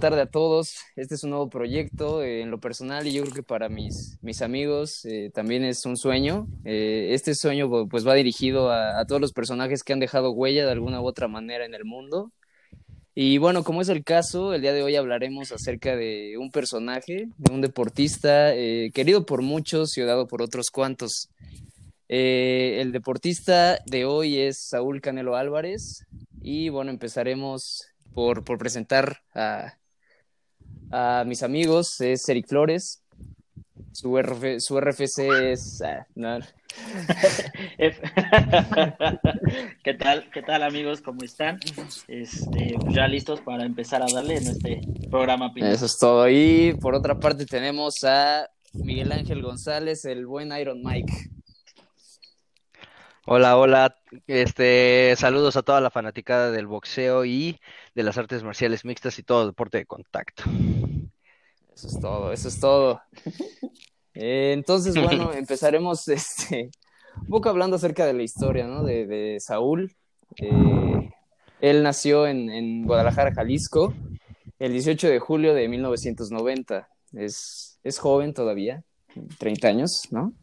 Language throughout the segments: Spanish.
tardes a todos. Este es un nuevo proyecto eh, en lo personal y yo creo que para mis, mis amigos eh, también es un sueño. Eh, este sueño pues va dirigido a, a, todos los personajes que han dejado huella de alguna u otra manera en el mundo. Y bueno, como es el caso, el día de hoy hablaremos acerca de un personaje, de un deportista querido por muchos y odiado por otros cuantos. el deportista de hoy es Saúl Canelo Álvarez y bueno, empezaremos por, por presentar a, a mis amigos, es Eric Flores. Su, RF, su RFC es. Ah, no. ¿Qué tal? ¿Qué tal amigos? ¿Cómo están? Este, pues ya listos para empezar a darle en este programa. Eso es todo. Y por otra parte tenemos a Miguel Ángel González, el buen Iron Mike. Hola, hola. Este, saludos a toda la fanaticada del boxeo y de las artes marciales mixtas y todo deporte de contacto. Eso es todo, eso es todo. Eh, entonces, bueno, empezaremos este, un poco hablando acerca de la historia, ¿no? De, de Saúl. Eh, él nació en, en, Guadalajara, Jalisco, el 18 de julio de 1990. Es, es joven todavía, 30 años, ¿no?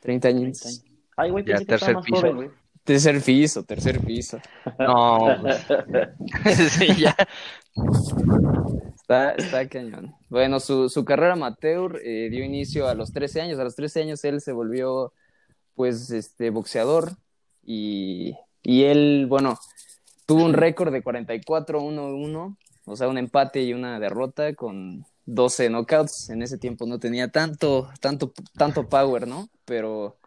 30 años. 30 años. Ay, güey, ya, tercer piso. Joven, güey. Tercer piso, tercer piso. No, pues. sí, ya. Está, está cañón. Bueno, su, su carrera amateur eh, dio inicio a los 13 años. A los 13 años él se volvió, pues, este, boxeador. Y, y él, bueno, tuvo un récord de 44-1-1, o sea, un empate y una derrota con 12 knockouts. En ese tiempo no tenía tanto, tanto, tanto power, ¿no? Pero,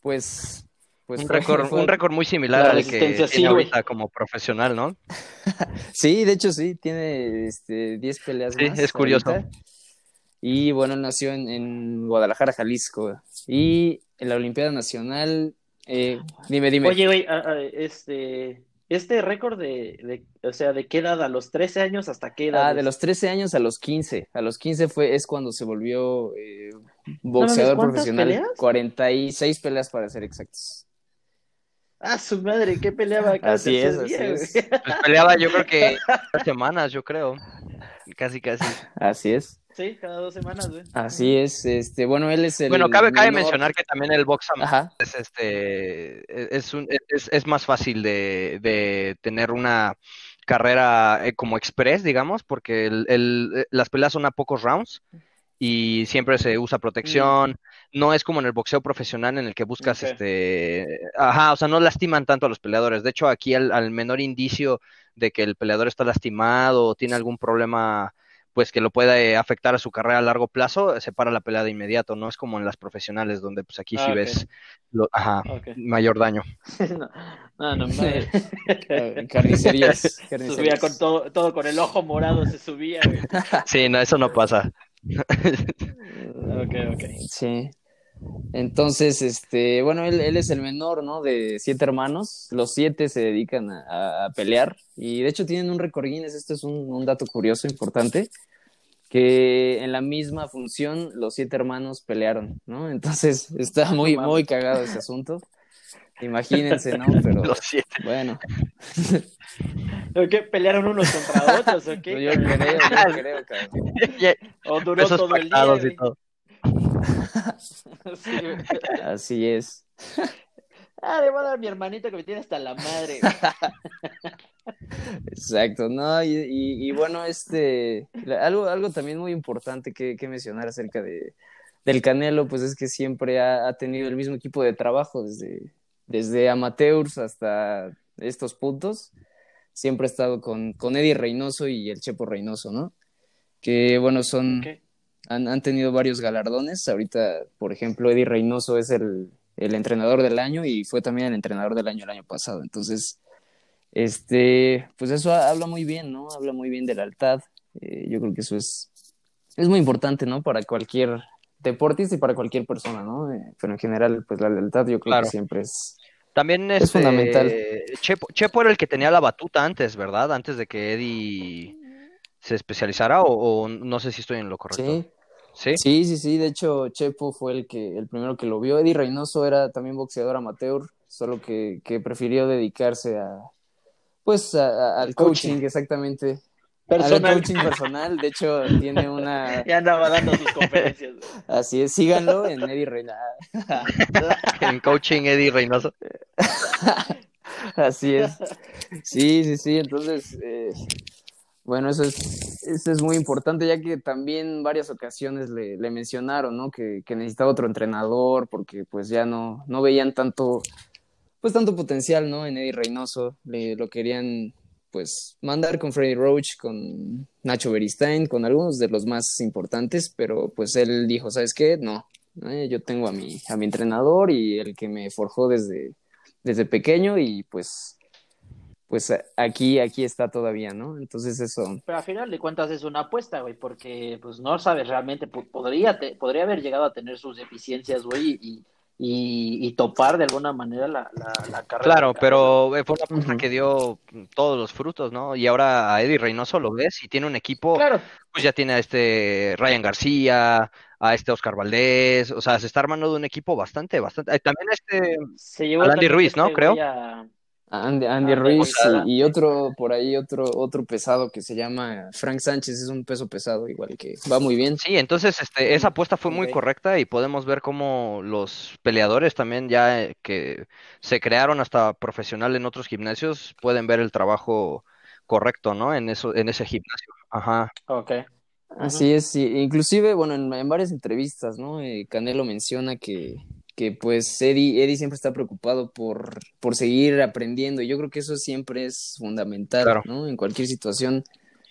pues, pues un récord, un récord muy similar al que tiene sí, ahorita como profesional, ¿no? sí, de hecho sí, tiene este, 10 peleas sí, es curioso. Y bueno, nació en, en, Guadalajara, Jalisco. Y en la Olimpiada Nacional, eh, dime, dime. Oye, güey, este, este récord de, de, o sea, ¿de qué edad? ¿A los 13 años hasta qué edad? Ah, de los 13 años a los 15. A los 15 fue, es cuando se volvió eh, boxeador ¿No profesional. Peleas? 46 peleas para ser exactos. Ah, su madre, ¿qué peleaba acá? Así es, así es. Pues peleaba yo creo que dos semanas, yo creo. Casi, casi. Así es. Sí, cada dos semanas, güey. Así es, este, bueno, él es el. Bueno, cabe, cabe mencionar que también el box es este es, un, es, es más fácil de, de tener una carrera eh, como express, digamos, porque el, el, las peleas son a pocos rounds y siempre se usa protección. Mm. No es como en el boxeo profesional en el que buscas okay. este. Ajá, o sea, no lastiman tanto a los peleadores. De hecho, aquí al, al, menor indicio de que el peleador está lastimado o tiene algún problema, pues que lo puede afectar a su carrera a largo plazo, se para la pelea de inmediato. No es como en las profesionales, donde pues aquí ah, sí okay. ves lo, ajá, okay. mayor daño. no, no, no madre. carnicerías, carnicerías. Subía con todo, todo con el ojo morado, se subía. Güey. Sí, no, eso no pasa. ok, ok. Sí. Entonces, este, bueno, él, él, es el menor, ¿no? De siete hermanos. Los siete se dedican a, a pelear y de hecho tienen un récord Guinness. Esto es un, un, dato curioso, importante, que en la misma función los siete hermanos pelearon, ¿no? Entonces está muy, muy cagado ese asunto. Imagínense, ¿no? Pero los siete. bueno. ¿Qué? ¿Pelearon unos contra otros o qué? Yo creo, yo creo, cabrón. O duró Esos todo el día. Y todo. sí, Así es. Ah, le voy a dar a mi hermanito que me tiene hasta la madre. Exacto, no, y, y, y, bueno, este, algo, algo también muy importante que, que mencionar acerca de, del Canelo, pues es que siempre ha, ha, tenido el mismo equipo de trabajo, desde, desde amateurs hasta estos puntos, siempre ha estado con, con Eddie Reynoso y el Chepo Reynoso, ¿no? Que bueno, son, okay. han, han tenido varios galardones, ahorita, por ejemplo, Eddie Reynoso es el, el entrenador del año y fue también el entrenador del año el año pasado. Entonces, este, pues eso habla muy bien, ¿no? Habla muy bien de lealtad. Eh, yo creo que eso es, es muy importante, ¿no? Para cualquier deportista y para cualquier persona, ¿no? Eh, pero en general, pues la lealtad yo creo claro. que siempre es, también es este, fundamental. Chepo, Chepo, era el que tenía la batuta antes, ¿verdad? Antes de que Eddie se especializara o, o no sé si estoy en lo correcto. Sí. ¿Sí? sí, sí, sí. De hecho, Chepo fue el que el primero que lo vio. Eddie Reynoso era también boxeador amateur, solo que, que prefirió dedicarse a, pues, a, a, al coaching, coaching, exactamente. Personal. coaching personal, de hecho tiene una... Ya andaba dando sus conferencias. Así es, síganlo en Eddie Reynoso. en coaching Eddie Reynoso. Así es. Sí, sí, sí, entonces, eh, bueno, eso es, eso es muy importante, ya que también varias ocasiones le, le mencionaron, ¿no? Que, que, necesitaba otro entrenador, porque pues ya no, no veían tanto, pues tanto potencial, ¿no? En Eddie Reynoso, le, lo querían pues mandar con Freddy Roach, con Nacho Beristain, con algunos de los más importantes, pero pues él dijo, ¿sabes qué? No, eh, yo tengo a mi, a mi entrenador y el que me forjó desde, desde pequeño y pues pues aquí, aquí está todavía, ¿no? Entonces eso. Pero al final de cuentas es una apuesta, güey, porque pues no sabes realmente, podría, podría haber llegado a tener sus deficiencias, güey, y, y, topar de alguna manera la, la, carrera. Claro, pero fue una persona que dio todos los frutos, ¿no? Y ahora a Eddie Reynoso lo ves y tiene un equipo, claro. pues ya tiene a este Ryan García, a este Oscar Valdés, o sea, se está armando de un equipo bastante, bastante. También este se Andy Ruiz, ¿no? Este Creo. Andy, Andy Ruiz y, otro por ahí, otro, otro pesado que se llama Frank Sánchez, es un peso pesado igual que va muy bien. Sí, entonces este, esa apuesta fue muy correcta y podemos ver cómo los peleadores también ya eh, que se crearon hasta profesional en otros gimnasios pueden ver el trabajo correcto, ¿no? En eso, en ese gimnasio. Ajá. Ok. Así es, sí. inclusive, bueno, en, varias entrevistas, ¿no? Eh, Canelo menciona que que pues Eddie, Eddie siempre está preocupado por, por seguir aprendiendo. Y yo creo que eso siempre es fundamental, ¿no? En cualquier situación,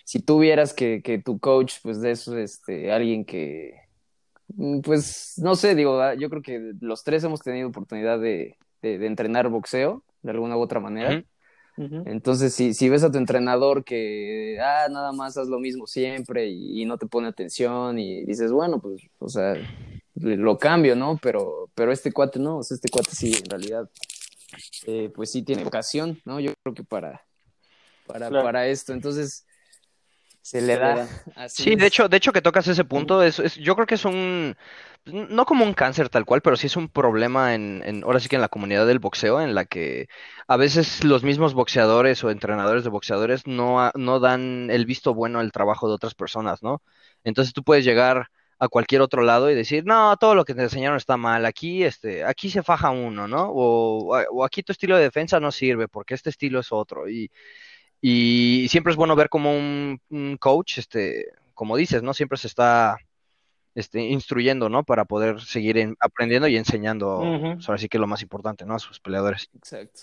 si tú vieras que, que tu coach, pues de eso, este, alguien que, mm, pues, no sé, digo, ah, yo creo que los tres hemos tenido oportunidad de, de, entrenar boxeo, de alguna u otra manera. Entonces, si, si ves a tu entrenador que, ah, nada más haz lo mismo siempre y, y no te pone atención y dices, bueno, pues, o sea, lo cambio, ¿no? Pero, pero este cuate no, o sea, este cuate sí, en realidad, eh, pues sí tiene ocasión, ¿no? Yo creo que para, para, para esto, entonces se le da. Así sí, de hecho, de hecho que tocas ese punto, es, es, yo creo que es un, no como un cáncer tal cual, pero sí es un problema en, en, ahora sí que en la comunidad del boxeo, en la que a veces los mismos boxeadores o entrenadores de boxeadores no, no dan el visto bueno al trabajo de otras personas, ¿no? Entonces tú puedes llegar a cualquier otro lado y decir, no, todo lo que te enseñaron está mal, aquí, este, aquí se faja uno, ¿no? O, o aquí tu estilo de defensa no sirve porque este estilo es otro. Y, y siempre es bueno ver como un, coach, este, como dices, ¿no? Siempre se está este, instruyendo, ¿no? Para poder seguir aprendiendo y enseñando, ahora sí que lo más importante, ¿no? A sus peleadores. Exacto.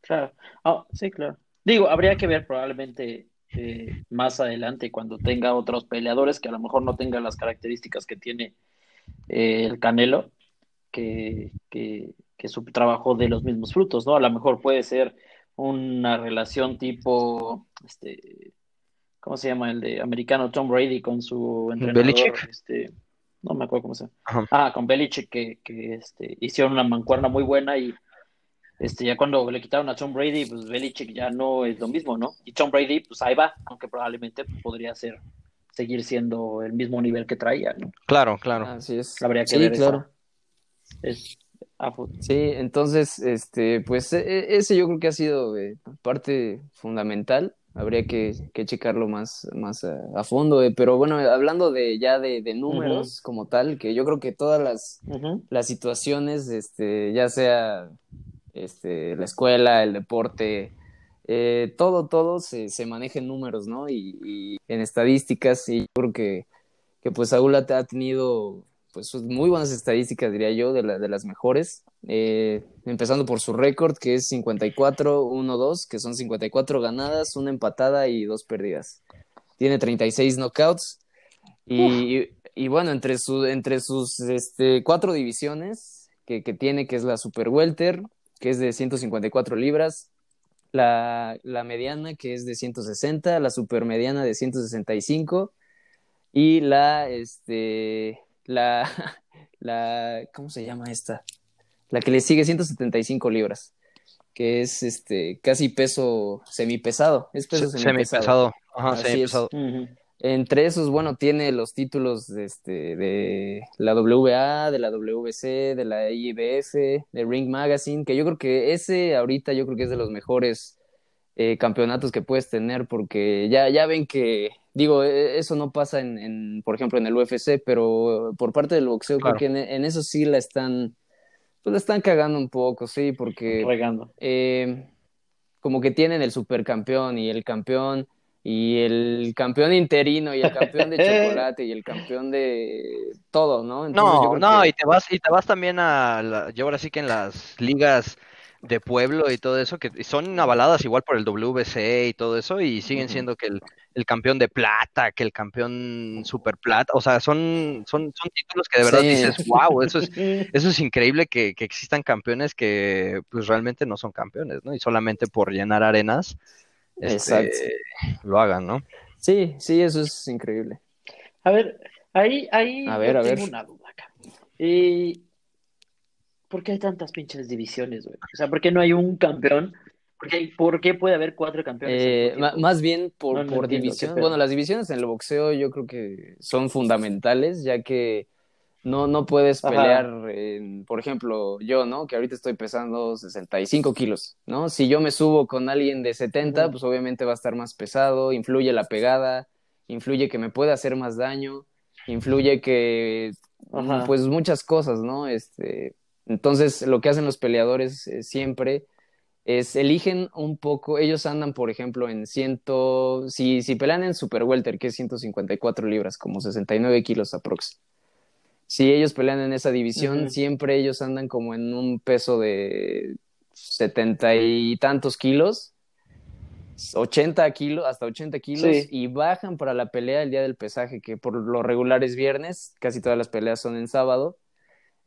Claro. Oh, sí, claro. Digo, habría que ver probablemente eh, más adelante cuando tenga otros peleadores que a lo mejor no tengan las características que tiene eh, el Canelo, que, que, su trabajo de los mismos frutos, ¿no? A lo mejor puede ser una relación tipo, este, ¿cómo se llama? El de americano Tom Brady con su entrenador, este, no me acuerdo cómo se llama. Ah, con Belichick, que, que este, hicieron una mancuerna muy buena y este, ya cuando le quitaron a Tom Brady, pues Belichick ya no es lo mismo, ¿no? Y Tom Brady, pues ahí va, aunque probablemente podría ser, seguir siendo el mismo nivel que traía, ¿no? Claro, claro. Así es. Habría que sí, claro. Es, sí, entonces, este, pues e, e, ese yo creo que ha sido eh, parte fundamental. Habría que, que checarlo más, más a, fondo, eh, pero bueno, hablando de ya de, números como tal, que yo creo que todas las, las situaciones, este, ya sea este, la escuela, el deporte, eh, todo, todo se, se, maneja en números, ¿no? Y, en estadísticas, y yo creo que, que pues Saúl ha tenido pues muy buenas estadísticas, diría yo, de, de las mejores, eh, empezando por su récord, que es 54-1-2, que son 54 ganadas, una empatada y dos perdidas. Tiene 36 knockouts, y, y, bueno, entre, su, entre sus este, cuatro divisiones que, que tiene, que es la Super Welter, que es de 154 libras, la, la mediana, que es de 160, la supermediana de 165 y la, este, la, la, ¿cómo se llama esta? La que le sigue 175 libras, que es este casi peso semipesado, es peso semipesado. semipesado. Ajá, semipesado. Entre esos, bueno, tiene los títulos de, este, de la WA, de la WC, de la IBF, de Ring Magazine, que yo creo que ese ahorita yo creo que es de los mejores eh, campeonatos que puedes tener, porque ya, ya ven que, digo, e, eso no pasa en, en por ejemplo, en el UFC, pero por parte del boxeo, creo que en, eso sí la están, pues la están cagando un poco, sí, porque... Regando. Eh, como que tienen el supercampeón y el campeón y el campeón interino y el campeón de chocolate y el campeón de todo, ¿no? no, no, y te vas y te vas también a yo ahora sí que en las ligas de pueblo y todo eso, que son avaladas igual por el WBC y todo eso, y siguen siendo que el, campeón de plata, que el campeón super plata, o sea, son, son, son títulos que de verdad dices, wow, eso es, eso es increíble que, que, existan campeones que pues realmente no son campeones, ¿no? Y solamente por llenar arenas este, lo hagan, ¿no? Sí, sí, eso es increíble. A ver, ahí, ahí a ver, a ver. una duda acá. Y ¿por qué hay tantas pinches divisiones, güey? O sea, ¿por qué no hay un campeón? ¿Por qué, puede haber cuatro campeones? Eh, más bien por, por división. Bueno, las divisiones en el boxeo yo creo que son fundamentales, ya que no, no puedes pelear, por ejemplo, yo, ¿no? Que ahorita estoy pesando 65 kilos, ¿no? Si yo me subo con alguien de 70, pues obviamente va a estar más pesado, influye la pegada, influye que me pueda hacer más daño, influye que, pues muchas cosas, ¿no? Este, entonces, lo que hacen los peleadores eh, siempre es eligen un poco, ellos andan, por ejemplo, en ciento, si, si pelean en Super Welter, que es 154 libras, como 69 kilos aprox. Si ellos pelean en esa división, siempre ellos andan como en un peso de setenta y tantos kilos, 80 kilos, hasta 80 kilos, y bajan para la pelea el día del pesaje, que por lo regular es viernes, casi todas las peleas son en sábado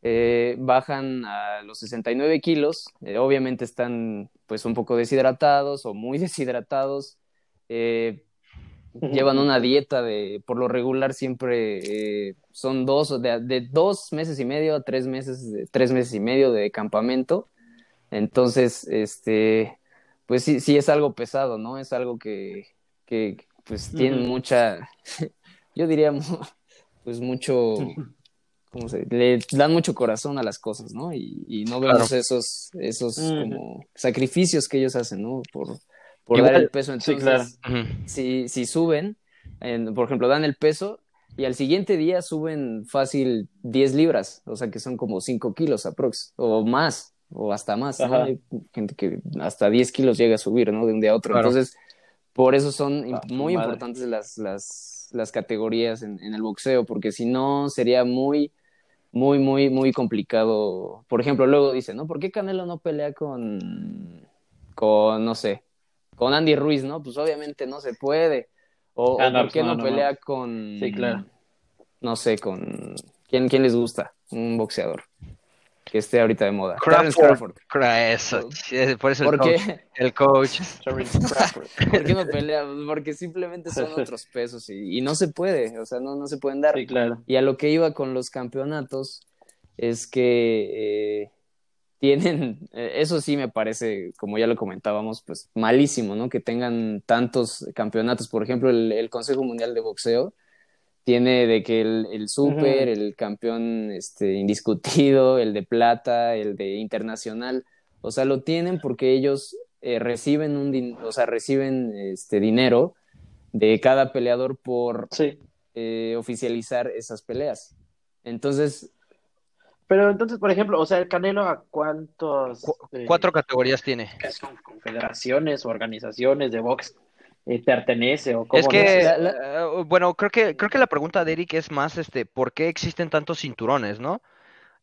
eh, bajan a los 69 kilos, eh, obviamente están pues un poco deshidratados o muy deshidratados, eh, llevan una dieta de, por lo regular siempre son dos, de, de, dos meses y medio a tres meses, de, tres meses y medio de campamento, entonces, este, pues sí, sí es algo pesado, ¿no? Es algo que, que pues tiene mucha, yo diría, pues mucho le dan mucho corazón a las cosas, ¿no? Y, no vemos esos, esos como sacrificios que ellos hacen, ¿no? Por, por dar el peso. Entonces, sí, claro. si, si suben, por ejemplo, dan el peso y al siguiente día suben fácil 10 libras, o sea que son como 5 kilos aprox, o más, o hasta más, ¿no? Hay gente que hasta 10 kilos llega a subir, ¿no? De un día a otro. Entonces, por eso son ah, muy importantes las, las, las categorías en, en, el boxeo, porque si no sería muy muy, muy, muy complicado. Por ejemplo, luego dice, ¿no? ¿Por qué Canelo no pelea con, con, no sé, con Andy Ruiz, ¿no? Pues obviamente no se puede. O, ah, ¿por qué no, pelea con... Sí, claro. No sé, con... ¿Quién, quién les gusta? Un boxeador que esté ahorita de moda. Crawford. Eso, por eso el, coach, el coach. ¿Por qué no pelea? Porque simplemente son otros pesos y, no se puede, o sea, no, no se pueden dar. Sí, claro. Y a lo que iba con los campeonatos es que eh, tienen, eh, eso sí me parece, como ya lo comentábamos, pues malísimo, ¿no? Que tengan tantos campeonatos. Por ejemplo, el Consejo Mundial de Boxeo tiene de que el, el super, el campeón este, indiscutido, el de plata, el de internacional, o sea, lo tienen porque ellos eh, reciben un o sea, reciben este dinero de cada peleador por eh, oficializar esas peleas. Entonces, pero entonces, por ejemplo, o sea, el Canelo a cuántos eh, cuatro categorías tiene. Son confederaciones, organizaciones de box eh, pertenece o cómo es que eh, bueno creo que creo que la pregunta de Eric es más este por qué existen tantos cinturones no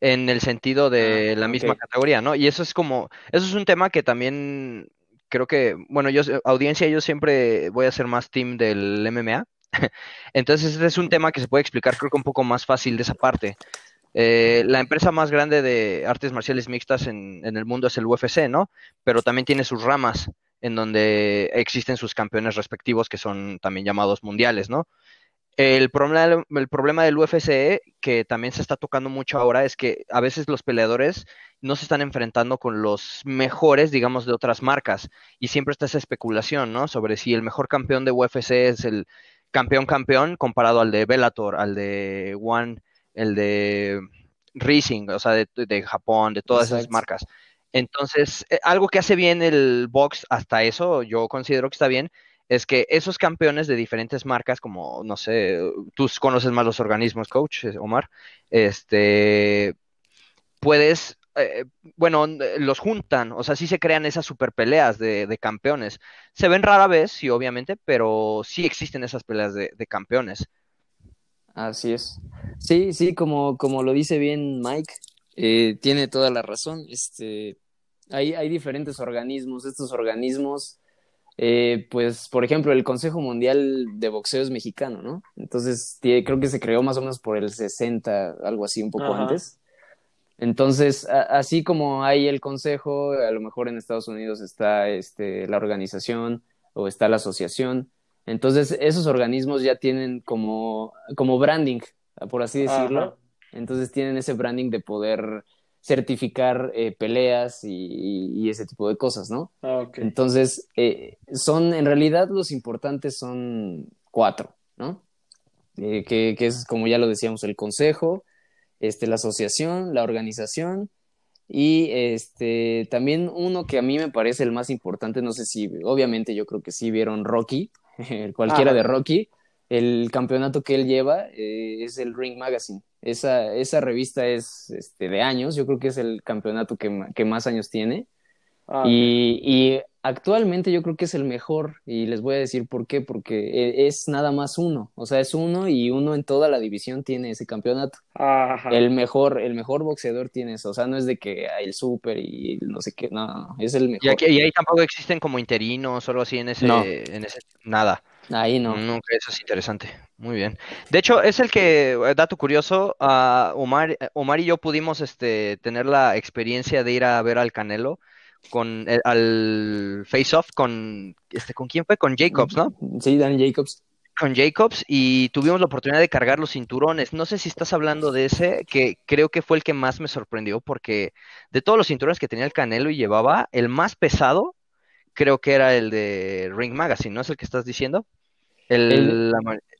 en el sentido de ah, la misma categoría no y eso es como eso es un tema que también creo que bueno yo audiencia yo siempre voy a ser más team del MMA entonces este es un tema que se puede explicar creo que un poco más fácil de esa parte eh, la empresa más grande de artes marciales mixtas en, el mundo es el UFC, ¿no? Pero también tiene sus ramas en donde existen sus campeones respectivos que son también llamados mundiales, ¿no? El problema, problema del UFC, que también se está tocando mucho ahora, es que a veces los peleadores no se están enfrentando con los mejores, digamos, de otras marcas. Y siempre está esa especulación, ¿no? Sobre si el mejor campeón de UFC es el campeón campeón comparado al de Bellator, al de One, el de Rising, o sea, de, Japón, de todas esas marcas. Entonces, eh, algo que hace bien el box hasta eso, yo considero que está bien, es que esos campeones de diferentes marcas, como, no sé, tú conoces más los organismos, coach, Omar, este, puedes, eh, bueno, los juntan, o sea, sí se crean esas super peleas de, campeones. Se ven rara vez, sí, obviamente, pero sí existen esas peleas de, campeones. Así es. Sí, sí, como, como lo dice bien Mike, eh, tiene toda la razón. Este, hay, hay diferentes organismos. Estos organismos eh, pues, por ejemplo, el Consejo Mundial de Boxeo es mexicano, ¿no? Entonces, creo que se creó más o menos por el 60, algo así, un poco antes. Entonces, así como hay el Consejo, a lo mejor en Estados Unidos está este, la organización o está la asociación. Entonces, esos organismos ya tienen como, como branding, por así decirlo. Entonces, tienen ese branding de poder certificar eh, peleas y, ese tipo de cosas, ¿no? Ah, Entonces, eh, son, en realidad los importantes son cuatro, ¿no? Eh, que, es, como ya lo decíamos, el consejo, este, la asociación, la organización y este, también uno que a mí me parece el más importante, no sé si, obviamente yo creo que sí vieron Rocky, cualquiera de Rocky, el campeonato que él lleva es el Ring Magazine. Esa, esa revista es este, de años, yo creo que es el campeonato que, que más años tiene. Ah, y, y, actualmente yo creo que es el mejor, y les voy a decir por qué, porque e, es nada más uno, o sea, es uno y uno en toda la división tiene ese campeonato. El mejor, el mejor boxeador tiene eso, o sea, no es de que hay el súper y no sé qué, no, es el mejor. Y, ahí tampoco existen como interinos o algo así en ese, en ese nada. Ahí no. Nunca, eso es interesante. Muy bien. De hecho, es el que, eh, dato curioso, uh, Omar, Omar y yo pudimos este, tener la experiencia de ir a ver al Canelo con eh, al Face Off con este con quién fue con Jacobs, ¿no? Sí, Dan Jacobs. Con Jacobs y tuvimos la oportunidad de cargar los cinturones. No sé si estás hablando de ese, que creo que fue el que más me sorprendió porque de todos los cinturones que tenía el Canelo y llevaba, el más pesado creo que era el de Ring Magazine, ¿no es el que estás diciendo? El,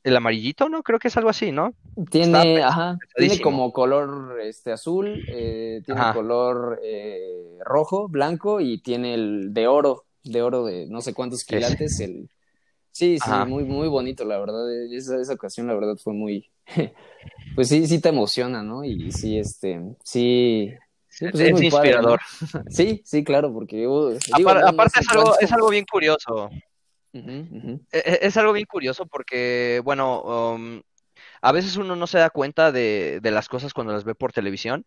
el, amarillito, ¿no? Creo que es algo así, ¿no? Tiene, ajá, tiene como color este azul, eh, tiene color eh, rojo, blanco y tiene el de oro, de oro de no sé cuántos quilates. El... Sí, sí, muy, muy bonito, la verdad. Esa, esa ocasión, la verdad, fue muy. pues sí, sí te emociona, ¿no? Y sí, este, sí, pues es, inspirador. sí, sí, claro, porque aparte es, algo, es algo bien curioso. E, e, es, algo bien curioso porque, bueno, um, a veces uno no se da cuenta de, las cosas cuando las ve por televisión,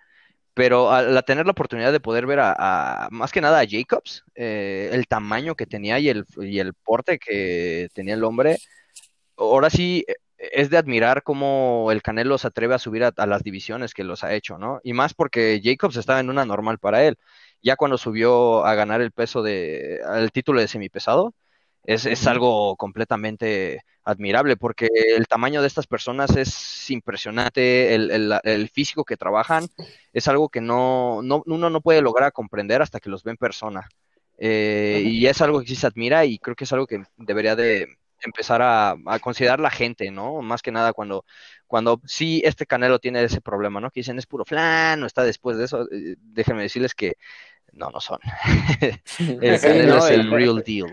pero al tener la oportunidad de poder ver a, más que nada a Jacobs, eh, el tamaño que tenía y el, y el porte que tenía el hombre, ahora sí e, es de admirar cómo el Canelo se atreve a subir a, las divisiones que los ha hecho, ¿no? Y más porque Jacobs estaba en una normal para él. Ya cuando subió a ganar el peso de, el título de semipesado, es, es, algo completamente admirable porque el tamaño de estas personas es impresionante, el, el, el físico que trabajan es algo que no, no, uno no puede lograr comprender hasta que los ve en persona. Eh, y es algo que sí se admira y creo que es algo que debería de empezar a, a, considerar la gente, ¿no? Más que nada cuando, cuando sí este Canelo tiene ese problema, ¿no? Que dicen es puro flan, no está después de eso. Eh, déjenme decirles que no, no son. el Canelo es el real deal.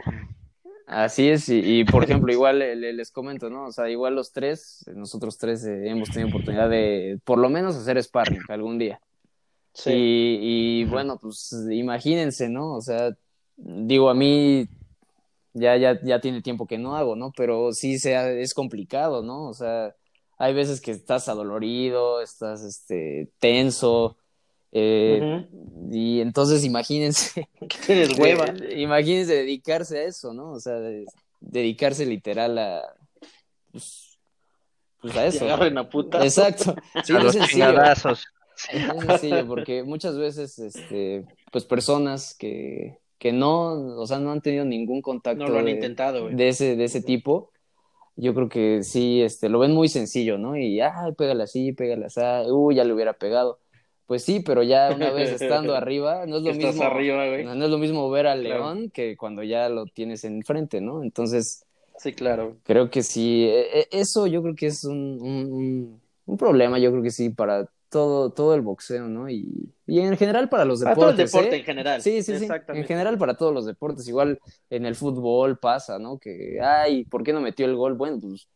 Así es, y, por ejemplo, igual les comento, ¿no? O sea, igual los tres, nosotros tres eh, hemos tenido oportunidad de por lo menos hacer sparring algún día. Sí. Y, bueno, pues imagínense, ¿no? O sea, digo, a mí ya, ya, ya tiene tiempo que no hago, ¿no? Pero sí sea, es complicado, ¿no? O sea, hay veces que estás adolorido, estás este, tenso, eh, y entonces imagínense. hueva. imagínense dedicarse a eso, ¿no? O sea, dedicarse literal a. Pues, pues a eso. Exacto. Sí, a los chingadazos. Es sencillo, porque muchas veces, este, pues personas que, que no, o sea, no han tenido ningún contacto no lo han intentado, de ese, de ese tipo, yo creo que sí, este, lo ven muy sencillo, ¿no? Y, ay, pégale así, pégale así, uy, ya le hubiera pegado. Pues sí, pero ya una vez estando arriba, no es lo mismo. No, es lo mismo ver al león que cuando ya lo tienes enfrente, ¿no? Entonces. Sí, claro. Creo que sí. E, e, eso yo creo que es un, un, un, problema, yo creo que sí, para todo, todo el boxeo, ¿no? Y, y en general para los deportes. Para todo el deporte ¿eh? en general. Sí, sí, sí. En general para todos los deportes. Igual en el fútbol pasa, ¿no? Que, ay, ¿por qué no metió el gol? Bueno, pues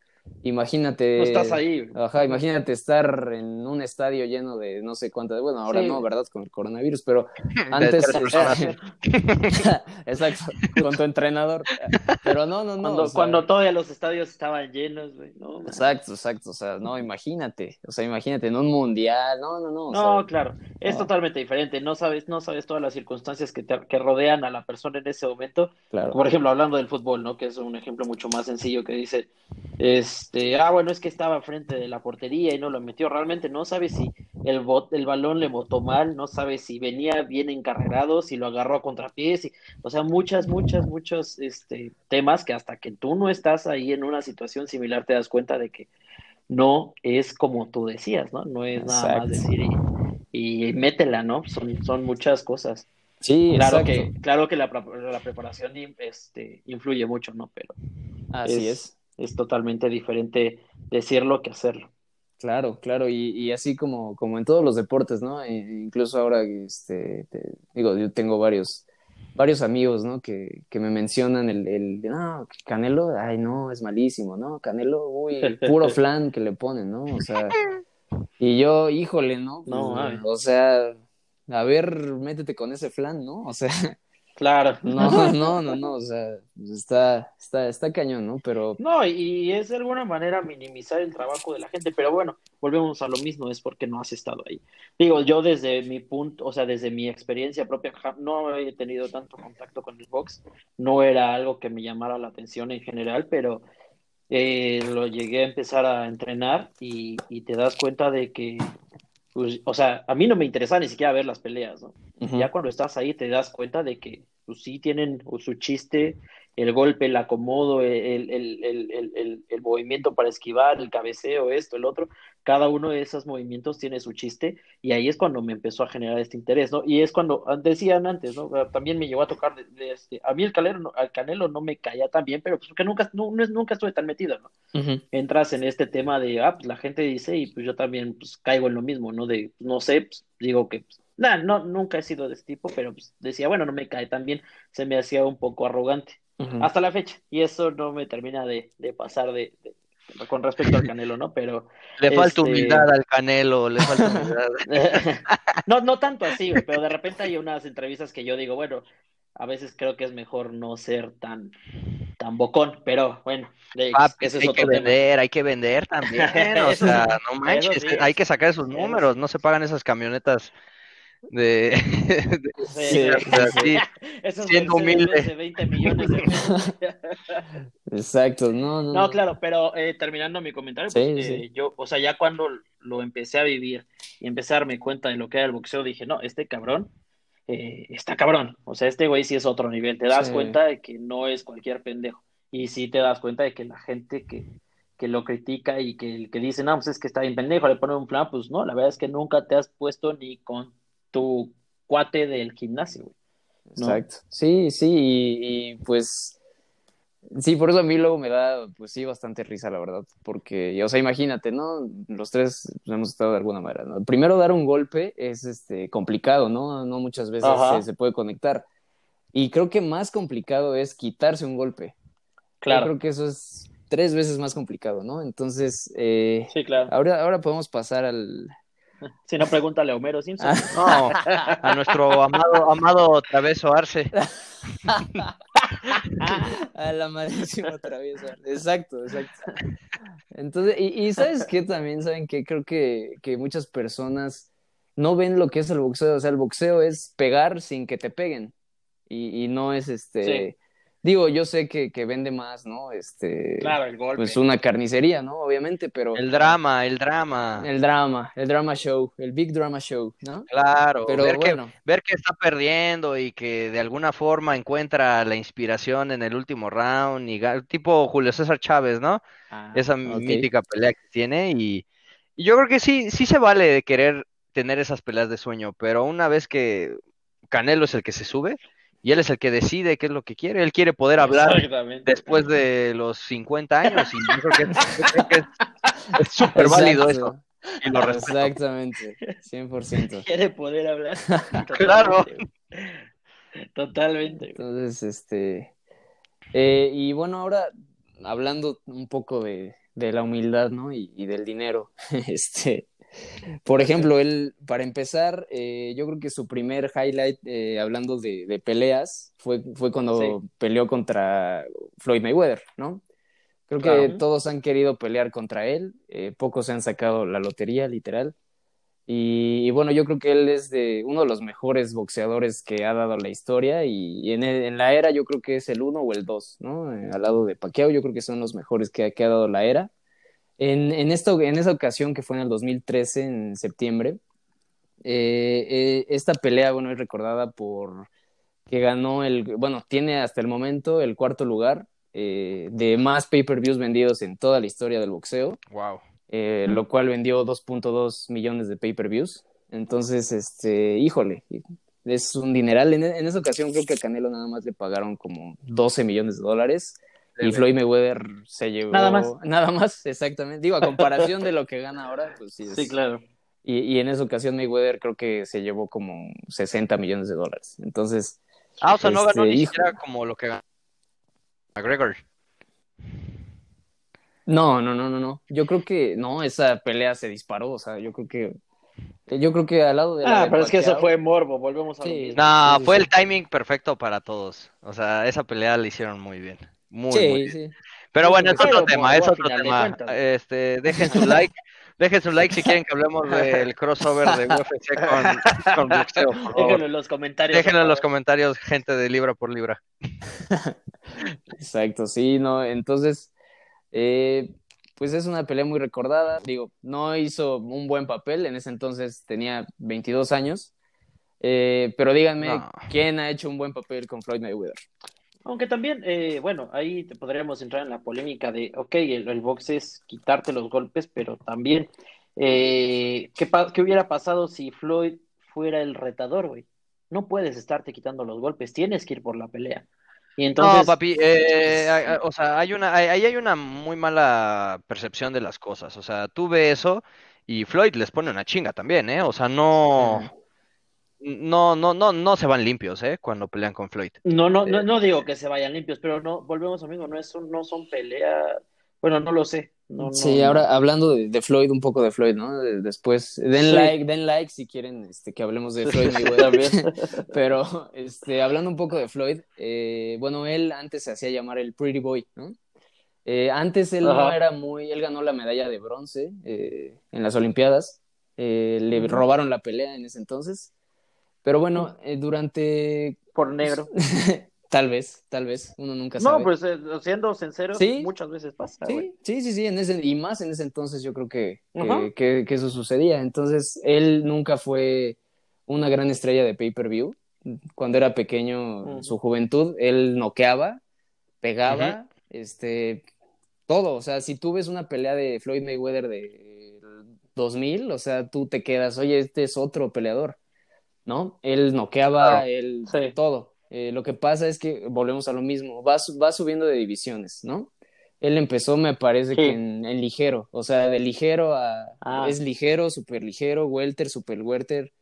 Imagínate. No estás ahí. Ajá, imagínate estar en un estadio lleno de no sé cuántas. Bueno, ahora no, ¿verdad? Con el coronavirus, pero antes. Exacto, con tu entrenador. Pero no, no, no. Cuando, cuando todavía los estadios estaban llenos, güey. No, exacto, exacto. O sea, no, imagínate. O sea, imagínate en un mundial. No, no, no. no, claro. Es totalmente diferente. No sabes, no sabes todas las circunstancias que, te, que rodean a la persona en ese momento. Claro. Por ejemplo, hablando del fútbol, ¿no? Que es un ejemplo mucho más sencillo que dice. Este, ah, bueno, es que estaba frente de la portería y no lo metió. Realmente no sabe si el, bot, el balón le botó mal, no sabe si venía bien encarregado, si lo agarró a contrapiés. O sea, muchas, muchas, muchos este, temas que hasta que tú no estás ahí en una situación similar te das cuenta de que no es como tú decías, ¿no? No es nada más decir y, métela, ¿no? Son, son muchas cosas. Sí, claro que, claro que la, la preparación este, influye mucho, ¿no? Pero así es es totalmente diferente decirlo que hacerlo. Claro, claro, y, y así como, como en todos los deportes, ¿no? E incluso ahora, este, digo, yo tengo varios, varios amigos, ¿no? Que, que me mencionan el, el, no, Canelo, ay, no, es malísimo, ¿no? Canelo, uy, puro flan que le ponen, ¿no? O sea, y yo, híjole, ¿no? no, pues, o sea, a ver, métete con ese flan, ¿no? O sea, Claro. No, no, no, no, o sea, está, está, está cañón, ¿no? Pero. No, y es de alguna manera minimizar el trabajo de la gente, pero bueno, volvemos a lo mismo, es porque no has estado ahí. Digo, yo desde mi punto, o sea, desde mi experiencia propia, no he tenido tanto contacto con el box, no era algo que me llamara la atención en general, pero eh, lo llegué a empezar a entrenar y, y te das cuenta de que pues, o sea, a mí no me interesa ni siquiera ver las peleas, ¿no? Ya cuando estás ahí te das cuenta de que pues, sí tienen su chiste, el golpe, el acomodo, el, el, el, el, movimiento para esquivar, el cabeceo, esto, el otro, cada uno de esos movimientos tiene su chiste y ahí es cuando me empezó a generar este interés, ¿no? Y es cuando, decían antes, ¿no? También me llegó a tocar, de, este, a mí el Canelo, al Canelo no me caía tan bien, pero pues porque nunca, no, nunca estuve tan metido, ¿no? Entras en este tema de, ah, pues la gente dice y pues yo también pues caigo en lo mismo, ¿no? De, no sé, pues, digo que... Pues, no, nunca he sido de este tipo, pero pues decía, bueno, no me cae tan bien, se me hacía un poco arrogante hasta la fecha. Y eso no me termina de, pasar de, con respecto al Canelo, ¿no? Pero. Le falta este, humildad al Canelo, le falta humildad. no, no tanto así, pero de repente hay unas entrevistas que yo digo, bueno, a veces creo que es mejor no ser tan, tan bocón, pero bueno, ah, pues hay que vender, hay que vender también, o sea, no manches, hay que sacar esos números, no se pagan esas camionetas de, de, siendo humilde. De 20 millones de Exacto, no, no. No, claro, pero eh, terminando mi comentario, pues, eh, yo, o sea, ya cuando lo empecé a vivir y empecé a darme cuenta de lo que era el boxeo, dije, no, este cabrón eh, está cabrón. O sea, este güey sí es otro nivel. Te das cuenta de que no es cualquier pendejo. Y sí te das cuenta de que la gente que, que lo critica y que, que dice, no, pues es que está bien pendejo, le pone un plan, pues no, la verdad es que nunca te has puesto ni con tu cuate del gimnasio. Exacto. Sí, sí, y, pues Sí, por eso a mí luego me da, pues sí, bastante risa, la verdad, porque, o sea, imagínate, ¿no? Los tres hemos estado de alguna manera, ¿no? Primero dar un golpe es, este, complicado, ¿no? No muchas veces se, puede conectar. Y creo que más complicado es quitarse un golpe. Claro. Yo creo que eso es tres veces más complicado, ¿no? Entonces, eh, sí, claro. ahora, ahora podemos pasar al, si no, pregúntale a Homero Simpson. No, a nuestro amado, amado Traveso Arce. a la madrísima Traveso Arce. Exacto, exacto. Entonces, y, ¿sabes qué también? ¿Saben que Creo que, que muchas personas no ven lo que es el boxeo. O sea, el boxeo es pegar sin que te peguen. Y, y no es este. Digo, yo sé que, que, vende más, ¿no? Este, claro, el golpe. Pues una carnicería, ¿no? Obviamente, pero... El drama, el drama. El drama, el drama show, el big drama show, ¿no? Claro, pero ver, bueno. que, ver que está perdiendo y que de alguna forma encuentra la inspiración en el último round, y tipo Julio César Chávez, ¿no? Ah, Esa mítica pelea que tiene y, y yo creo que sí, sí se vale de querer tener esas peleas de sueño, pero una vez que Canelo es el que se sube y él es el que decide qué es lo que quiere. Él quiere poder hablar después de los 50 años y yo creo que es súper válido eso. y lo respeto. Exactamente, 100%. Quiere poder hablar. claro. Totalmente. Entonces, este... Eh, y bueno, ahora hablando un poco de, de la humildad, ¿no? Y, y, del dinero, este... Por ejemplo, él, para empezar, eh, yo creo que su primer highlight, eh, hablando de, de, peleas, fue, fue cuando sí. peleó contra Floyd Mayweather, ¿no? Creo que claro. todos han querido pelear contra él, eh, pocos se han sacado la lotería, literal. Y, y, bueno, yo creo que él es de uno de los mejores boxeadores que ha dado la historia y, y en, el, en, la era yo creo que es el uno o el dos, ¿no? Al lado de Pacquiao yo creo que son los mejores que, que ha dado la era. En, en, esto, en esa ocasión que fue en el 2013, en septiembre, eh, eh, esta pelea, bueno, es recordada por que ganó el, bueno, tiene hasta el momento el cuarto lugar eh, de más pay-per-views vendidos en toda la historia del boxeo. Wow. Lo cual vendió 2.2 millones de pay-per-views. Entonces, este, híjole, es un dineral. En, en, esa ocasión creo que a Canelo nada más le pagaron como 12 millones de dólares. Y Floyd Mayweather se llevó. Nada más. Nada más, exactamente. Digo, a comparación de lo que gana ahora, pues sí. Es... Sí, claro. Y, y, en esa ocasión Mayweather creo que se llevó como 60 millones de dólares. Entonces. Ah, o sea, no ganó este, ni siquiera como lo que ganó McGregor. No, no, no, no, no. Yo creo que no, esa pelea se disparó, o sea, yo creo que yo creo que al lado de Ah, pero es que eso fue morbo, volvemos a sí, No, sí, fue sí. el timing perfecto para todos. O sea, esa pelea la hicieron muy bien. Muy, sí, muy bien. Sí. Pero bueno, es otro tema, es otro tema. Este, dejen su like, dejen su like si quieren que hablemos del crossover de UFC con, con boxeo. Déjenlo en los comentarios. Déjenlo en los comentarios, gente de libra por libra. Exacto, sí, no, entonces, eh, pues es una pelea muy recordada. Digo, no hizo un buen papel, en ese entonces tenía 22 años. Eh, pero díganme, no. ¿quién ha hecho un buen papel con Floyd Mayweather? Aunque también, eh, bueno, ahí te podríamos entrar en la polémica de, ok, el, el box es quitarte los golpes, pero también, eh, ¿qué, ¿qué, hubiera pasado si Floyd fuera el retador, güey? No puedes estarte quitando los golpes, tienes que ir por la pelea. Y entonces... No, papi, eh, o sea, hay una, ahí hay una muy mala percepción de las cosas. O sea, tú ves eso y Floyd les pone una chinga también, ¿eh? O sea, no... No, no, no, no se van limpios, ¿eh? Cuando pelean con Floyd. No, no, no, no digo que se vayan limpios, pero no, volvemos amigo, no es, no son peleas, bueno, no lo sé. No, sí, no, ahora hablando de, de, Floyd, un poco de Floyd, ¿no? Después, den sí. like, den like si quieren este, que hablemos de Floyd Mayweather. Pero, este, hablando un poco de Floyd, eh, bueno, él antes se hacía llamar el Pretty Boy, ¿no? Eh, antes él Ajá. no era muy, él ganó la medalla de bronce eh, en las Olimpiadas, eh, le robaron la pelea en ese entonces, pero bueno, durante... Por negro. Tal vez, tal vez, uno nunca sabe. No, pues eh, siendo sincero, ¿Sí? muchas veces pasa. Sí, sí, sí, sí, en ese, y más en ese entonces yo creo que, uh -huh. que, que, eso sucedía. Entonces, él nunca fue una gran estrella de pay-per-view. Cuando era pequeño, uh -huh. su juventud, él noqueaba, pegaba, uh -huh. este, todo. O sea, si tú ves una pelea de Floyd Mayweather de 2000, o sea, tú te quedas, oye, este es otro peleador, ¿no? Él noqueaba, claro. él, sí. todo. Eh, lo que pasa es que volvemos a lo mismo, va, va subiendo de divisiones, ¿no? Él empezó, me parece sí. que en, en, ligero, o sea, de ligero a. Ah. Es ligero, super ligero, welter, super welter.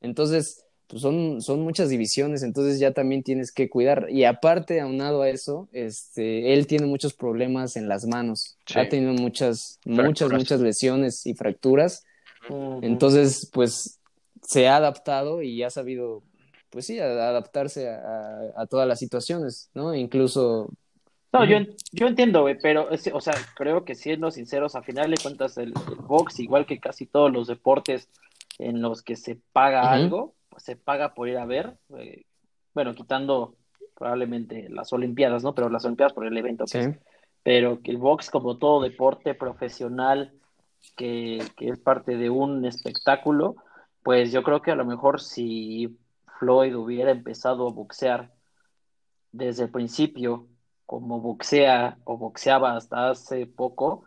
Entonces, pues son, son muchas divisiones, entonces ya también tienes que cuidar. Y aparte, aunado a eso, este, él tiene muchos problemas en las manos. Sí. Ha tenido muchas, fracturas. muchas, muchas lesiones y fracturas. Uh -huh. Entonces, pues se ha adaptado y ha sabido pues sí, a, a adaptarse a, a, todas las situaciones, ¿no? Incluso... No, yo, yo entiendo, güey, pero, o sea, creo que siendo sinceros, a final de cuentas, el, el, box, igual que casi todos los deportes en los que se paga uh -huh. algo, pues se paga por ir a ver, eh, bueno, quitando probablemente las Olimpiadas, ¿no? Pero las Olimpiadas por el evento, pues, sí. pero que el box, como todo deporte profesional que, que es parte de un espectáculo, pues yo creo que a lo mejor si Floyd hubiera empezado a boxear desde el principio, como boxea o boxeaba hasta hace poco,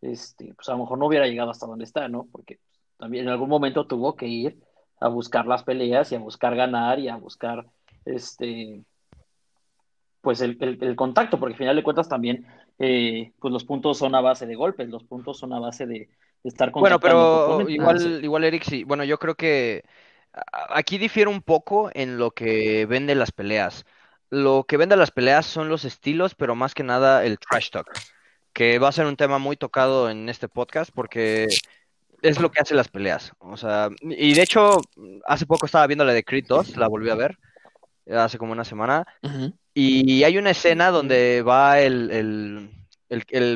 este, pues a lo mejor no hubiera llegado hasta donde está, ¿no? Porque también en algún momento tuvo que ir a buscar las peleas y a buscar ganar y a buscar este pues el, el, contacto, porque al final de cuentas también eh, pues los puntos son a base de golpes, los puntos son a base de, estar Bueno, pero igual, igual Eric, sí. Bueno, yo creo que aquí difiere un poco en lo que vende las peleas. Lo que vende las peleas son los estilos, pero más que nada el trash talk, que va a ser un tema muy tocado en este podcast porque es lo que hace las peleas. O sea, y de hecho, hace poco estaba viendo la de Creed 2, la volví a ver, hace como una semana, y hay una escena donde va el,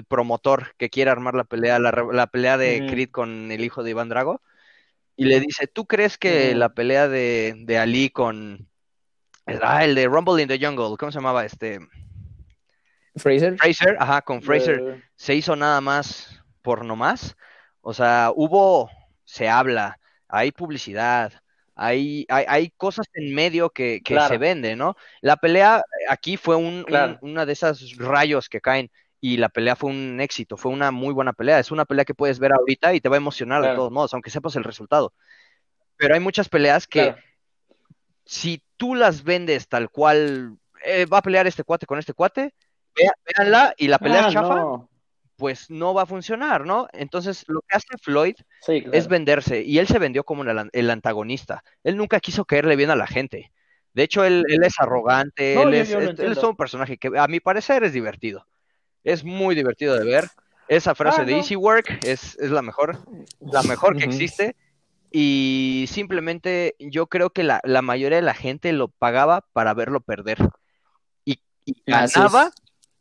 promotor que quiere armar la pelea, la, pelea de Creed con el hijo de Iván Drago, y le dice, ¿tú crees que la pelea de, de Ali con... Ah, el de Rumble in the Jungle, ¿cómo se llamaba este? Fraser. Fraser, ajá, con Fraser. Se hizo nada más por nomás. O sea, hubo, se habla, hay publicidad, hay, hay, cosas en medio que, se venden, ¿no? La pelea aquí fue un, una de esas rayos que caen y la pelea fue un éxito, fue una muy buena pelea. Es una pelea que puedes ver ahorita y te va a emocionar de todos modos, aunque sepas el resultado. Pero hay muchas peleas que si tú las vendes tal cual, eh, va a pelear este cuate con este cuate, véanla y la pelea es ah, chafa pues no va a funcionar, ¿no? Entonces, lo que hace Floyd es venderse, y él se vendió como el, antagonista. Él nunca quiso caerle bien a la gente. De hecho, él, es arrogante, él, es, un personaje que a mi parecer es divertido. Es muy divertido de ver. Esa frase ah, de Easy Work es, la mejor, la mejor que existe. Y simplemente yo creo que la, mayoría de la gente lo pagaba para verlo perder. Y, ganaba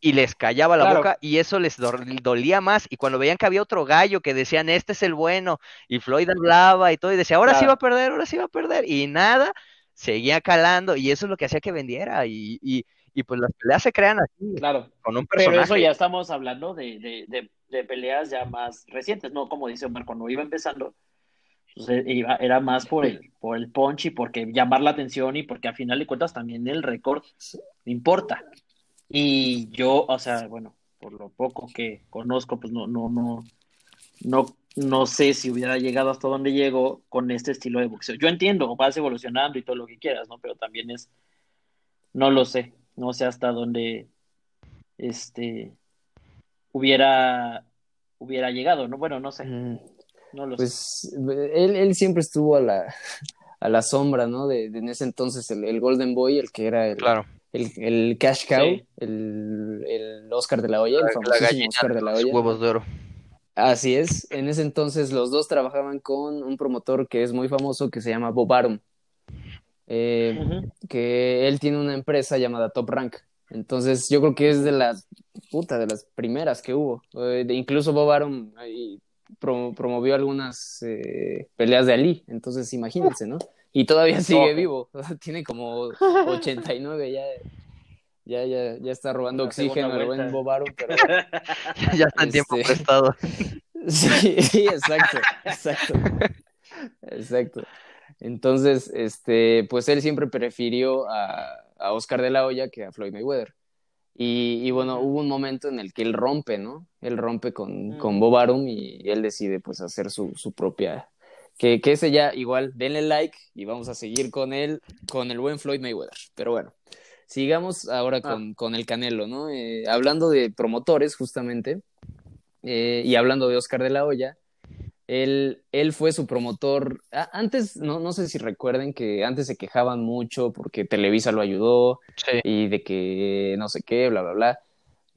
y les callaba la boca y eso les dolía más. Y cuando veían que había otro gallo que decían, este es el bueno, y Floyd hablaba y todo, y decía, ahora sí va a perder, ahora sí va a perder, y nada, seguía calando, y eso es lo que hacía que vendiera, y, y, y pues las peleas se crean así, claro. con un personaje. Pero eso ya estamos hablando de, de, de, peleas ya más recientes, ¿no? Como dice Omar, cuando iba empezando, pues eh, iba, era más por el, por el punch y porque llamar la atención y porque a final de cuentas también el récord importa. Y yo, o sea, bueno, por lo poco que conozco, pues no, no, no, no, no sé si hubiera llegado hasta donde llegó con este estilo de boxeo. Yo entiendo, vas evolucionando y todo lo que quieras, ¿no? Pero también es, no lo sé, no sé hasta dónde, este, hubiera, hubiera llegado, ¿no? Bueno, no sé, mm, no lo pues, sé. Él, él siempre estuvo a la, a la sombra, ¿no? De, en ese entonces el, el, Golden Boy, el que era el, claro el, el Cash Cow, el, el, Oscar de la Olla, el famosísimo Oscar de la Olla. Huevos de oro. Así es, en ese entonces los dos trabajaban con un promotor que es muy famoso que se llama Bob Arum, eh, que él tiene una empresa llamada Top Rank. Entonces yo creo que es de las puta, de las primeras que hubo. Eh, incluso Bob Arum promovió algunas eh, peleas de Ali, entonces imagínense, ¿no? Y todavía sigue vivo. Tiene como 89 ya. Ya, ya, ya está robando oxígeno el buen Bobaro, pero. ya está en tiempo este, prestado. sí, exacto, exacto. Exacto. Entonces, este, pues él siempre prefirió a, a Oscar de la Hoya que a Floyd Mayweather. Y, y, bueno, hubo un momento en el que él rompe, ¿no? Él rompe con, con Bob Arum y él decide pues hacer su, su propia que, que ese ya igual, denle like y vamos a seguir con él, con el buen Floyd Mayweather. Pero bueno, sigamos ahora ah. con, con el Canelo, ¿no? Eh, hablando de promotores, justamente, eh, y hablando de Oscar de la Hoya, él, él fue su promotor. antes, no, no sé si recuerden que antes se quejaban mucho porque Televisa lo ayudó y de que no sé qué, bla, bla, bla.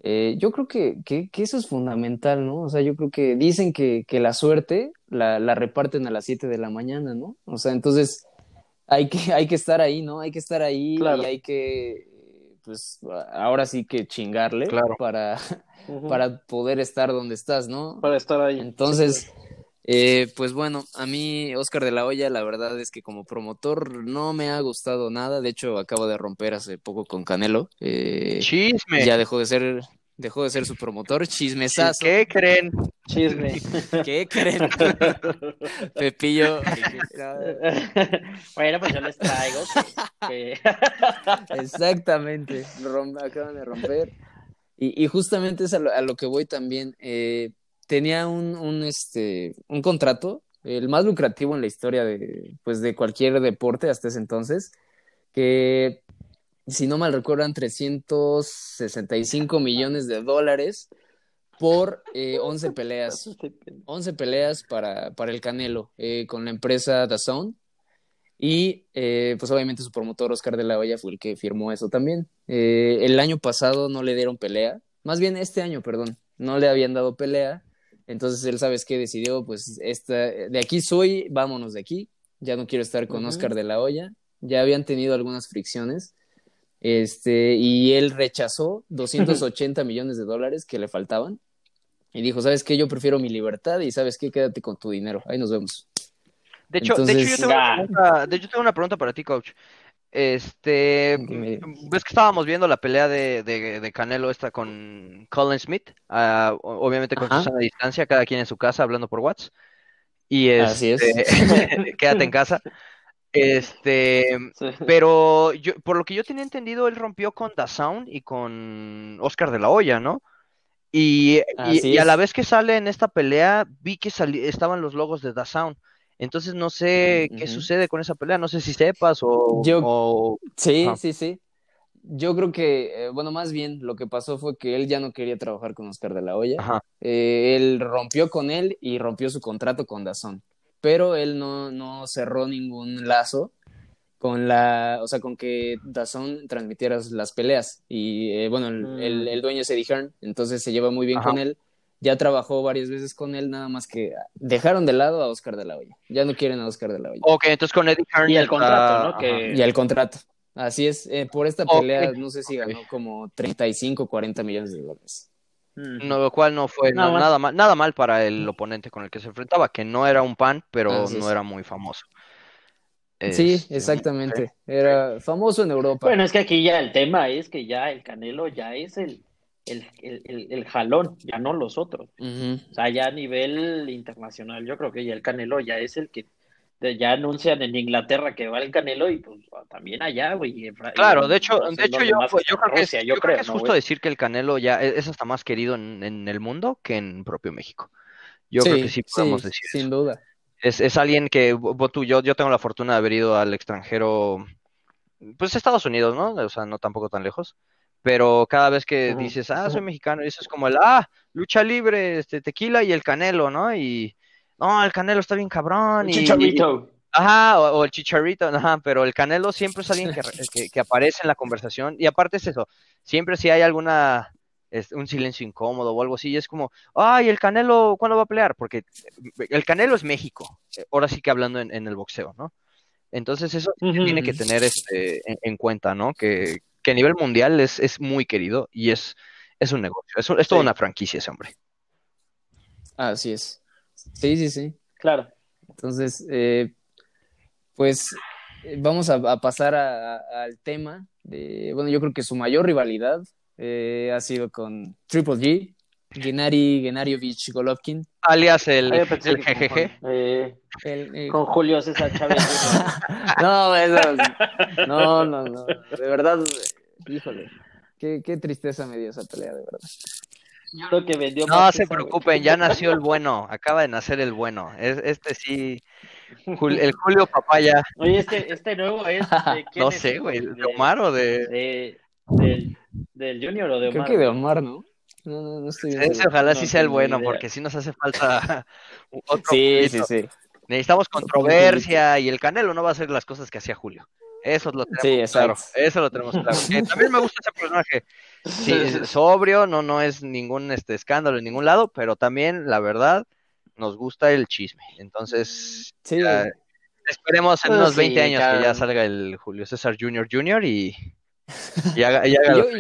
Eh, yo creo que, que, eso es fundamental, ¿no? O sea, yo creo que dicen que, que la suerte la, la, reparten a las 7 de la mañana, ¿no? O sea, entonces hay que, hay que estar ahí, ¿no? Hay que estar ahí y hay que, pues, ahora sí que chingarle para, para poder estar donde estás, ¿no? Para estar ahí. Entonces, eh, pues bueno, a mí Oscar de la Hoya, la verdad es que como promotor no me ha gustado nada. De hecho, acabo de romper hace poco con Canelo. Eh, Chisme. Ya dejó de ser dejó de ser su promotor, chismesazo. ¿Qué creen? Chisme. ¿Qué creen? Pepillo. bueno, pues yo les traigo. Exactamente, acaban de romper. Y, y justamente es a lo, que voy también. Eh, tenía un, un, este, un contrato, el más lucrativo en la historia de, pues, de cualquier deporte hasta ese entonces, que si no mal recuerdo, 365 millones de dólares por eh, 11 peleas. 11 peleas para, para el Canelo eh, con la empresa DAZN. Y eh, pues obviamente su promotor Oscar de la Hoya fue el que firmó eso también. Eh, el año pasado no le dieron pelea, más bien este año, perdón, no le habían dado pelea. Entonces él, ¿sabes qué? Decidió, pues, esta, de aquí soy, vámonos de aquí. Ya no quiero estar con Oscar de la Hoya. Ya habían tenido algunas fricciones. Este, y él rechazó 280 millones de dólares que le faltaban. Y dijo, ¿sabes qué? Yo prefiero mi libertad y ¿sabes qué? Quédate con tu dinero. Ahí nos vemos. De hecho, de hecho, yo tengo una pregunta, de hecho, tengo una pregunta para ti, coach. Este, ves que estábamos viendo la pelea de, de, Canelo esta con Colin Smith, uh, obviamente con su distancia, cada quien en su casa hablando por WhatsApp. Y Así es. Este, quédate en casa. Este, pero yo, por lo que yo tenía entendido, él rompió con Sound y con Oscar de la Hoya, ¿no? Y, y, a la vez que sale en esta pelea, vi que estaban los logos de Sound. Entonces no sé qué sucede con esa pelea, no sé si sepas o... Yo... Sí, sí, sí. Yo creo que, eh, bueno, más bien lo que pasó fue que él ya no quería trabajar con Oscar de la Hoya. Eh, él rompió con él y rompió su contrato con Dazón, pero él no, no cerró ningún lazo con la, o sea, con que Dazón transmitiera las peleas. Y eh, bueno, el, el, mm. dueño es Eddie Hearn, entonces se lleva muy bien con él ya trabajó varias veces con él, nada más que dejaron de lado a Oscar de la Hoya. Ya no quieren a Oscar de la Hoya. Ok, entonces con Eddie Hearn. Y el contrato, ¿no? Y el contrato. Así es. Eh, por esta pelea, no sé si ganó como 35, 40 millones de dólares. No, lo cual no fue nada, mal, nada mal para el oponente con el que se enfrentaba, que no era un pan, pero no era muy famoso. Sí, este, exactamente. Era famoso en Europa. Bueno, es que aquí ya el tema es que ya el Canelo ya es el, el, el, el, jalón, ya no los otros. O sea, ya a nivel internacional, yo creo que ya el Canelo ya es el que ya anuncian en Inglaterra que va el Canelo y pues también allá, güey. Claro, de hecho, de hecho yo, yo, creo que es, yo creo que es justo decir que el Canelo ya e, es hasta más querido en, el mundo que en propio México. Yo creo que sí podemos decir Sin duda. Es, es alguien que, tú, yo, yo tengo la fortuna de haber ido al extranjero, pues Estados Unidos, ¿no? O sea, no tampoco tan lejos pero cada vez que dices, ah, soy mexicano, y eso es como el, ah, lucha libre, este, tequila y el canelo, ¿no? Y, no, el canelo está bien cabrón. El chicharrito. ajá, o, el chicharrito, ajá, pero el canelo siempre es alguien que, que, aparece en la conversación, y aparte es eso, siempre si hay alguna, un silencio incómodo o algo así, y es como, ay, el canelo, ¿cuándo va a pelear? Porque el canelo es México, eh, ahora sí que hablando en, el boxeo, ¿no? Entonces eso tiene que tener este, en cuenta, ¿no? Que, que a nivel mundial es, es muy querido y es, es un negocio, es, es toda una franquicia ese hombre. Así es. Sí, sí, sí. Claro. Entonces, eh, pues eh, vamos a, pasar al tema de, bueno, yo creo que su mayor rivalidad eh, ha sido con Triple G, Gennady Gennadiovich Golovkin. Alias el, el GGG. Con, con, Julio César Chávez. no, eso, no, no, no. De verdad, híjole. Qué, qué tristeza me dio esa pelea, de verdad. Yo creo que vendió No se preocupen, ya nació el bueno. Acaba de nacer el bueno. este sí. el Julio Papaya. Oye, este, este nuevo es. no sé, güey. ¿De, Omar o de.? de del, del Junior o de Omar? Creo que de Omar, ¿no? No, no, no estoy ojalá sí sea el bueno, porque si nos hace falta otro. Sí, sí, sí. Necesitamos controversia y el Canelo no va a hacer las cosas que hacía Julio. Eso lo tenemos claro. Eso lo tenemos claro. también me gusta ese personaje. Sí, sobrio, no, no es ningún este escándalo en ningún lado, pero también, la verdad, nos gusta el chisme. Entonces, esperemos en pues unos 20 años que ya salga el Julio César Jr. Jr. y yo,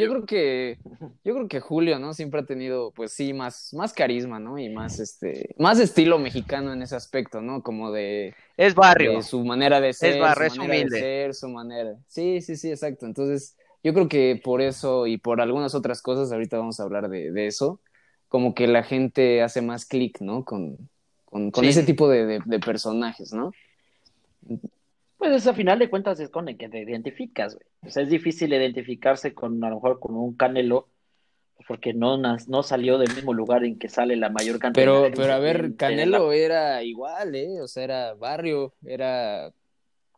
creo que yo creo que Julio, ¿no? Siempre ha tenido, pues sí, más, más carisma, ¿no? Y más este, más estilo mexicano en ese aspecto, ¿no? Como de es barrio, su manera de ser, es barrio, su manera de ser, su manera. Sí, sí, sí, exacto. Entonces, yo creo que por eso y por algunas otras cosas, ahorita vamos a hablar de, eso, como que la gente hace más clic, ¿no? Con, con, ese tipo de, de personajes, ¿no? Pues a final de cuentas es con el que te identificas, güey. O sea, es difícil identificarse con a lo mejor con un Canelo porque no, no salió del mismo lugar en que sale la mayor cantidad pero, Pero a ver, Canelo era igual, ¿eh? O sea, era barrio, era,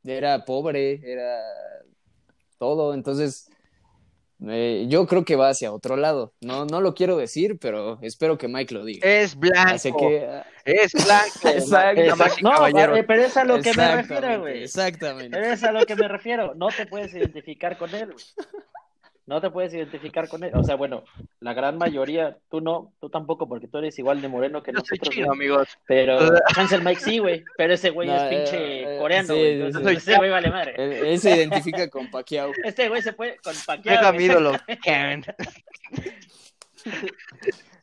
era pobre, era todo. Entonces, Eh, yo creo que va hacia otro lado. No, no lo quiero decir, pero espero que Mike lo diga. Es blanco. que, es blanco. Exacto. No, eh, pero es a lo que me refiero, güey. Exactamente. Es a lo que me refiero. No te puedes identificar con él, güey no te puedes identificar con él. O sea, bueno, la gran mayoría, tú no, tú tampoco, porque tú eres igual de moreno que nosotros. Soy amigos. Pero Hansel Mike sí, güey. Pero ese güey es pinche eh, coreano, güey. ese güey vale madre. Él, se identifica con Pacquiao. Este güey se puede con Pacquiao. Deja mi ídolo, Kevin.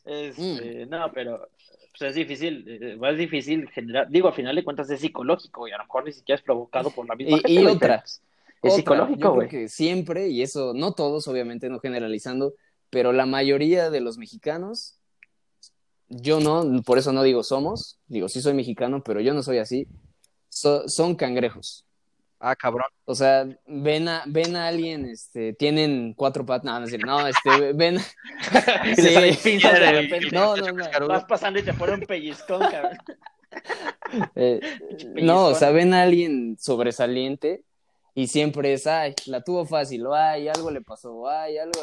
Este, mm. No, pero pues es difícil, eh, más difícil generar, digo, al final de cuentas es psicológico y a lo mejor ni siquiera es provocado por la misma y, y otras, es psicológico, güey. que siempre, y eso, no todos, obviamente, no generalizando, pero la mayoría de los mexicanos, yo no, por eso no digo somos, digo sí soy mexicano, pero yo no soy así, son cangrejos. Ah, cabrón. O sea, ven a, ven a alguien, este, tienen cuatro patas, no, no, decir, no, este, ven. sí, no, no, no. Vas pasando y te pone un pellizcón, cabrón. Eh, no, o sea, ven a alguien sobresaliente y siempre es, ay, la tuvo fácil, ay, algo le pasó, ay, algo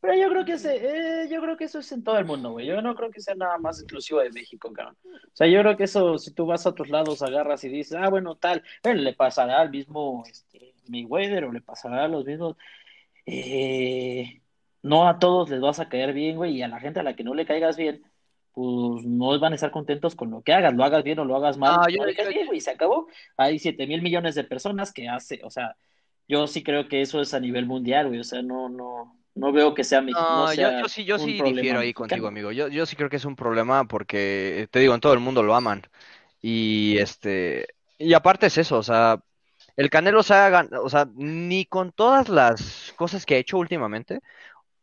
Pero yo creo que ese, eh, yo creo que eso es en todo el mundo, güey. Yo no creo que sea nada más exclusivo de México, cabrón. O sea, yo creo que eso, si tú vas a otros lados, agarras y dices, ah, bueno, tal, bueno, le pasará al mismo este, Mayweather o le pasará a los mismos. Eh, no a todos les vas a caer bien, güey, y a la gente a la que no le caigas bien, pues no van a estar contentos con lo que hagas, lo hagas bien o lo hagas mal. No, bien, se acabó. Hay 7 mil millones de personas que hace, o sea, yo sí creo que eso es a nivel mundial, güey, o sea, no, no, no veo que sea No, yo, sí, yo sí difiero ahí contigo, amigo. Yo, yo sí creo que es un problema porque, te digo, en todo el mundo lo aman. Y este, y aparte es eso, o sea, el Canelo se haga, o sea, ni con todas las cosas que ha hecho últimamente,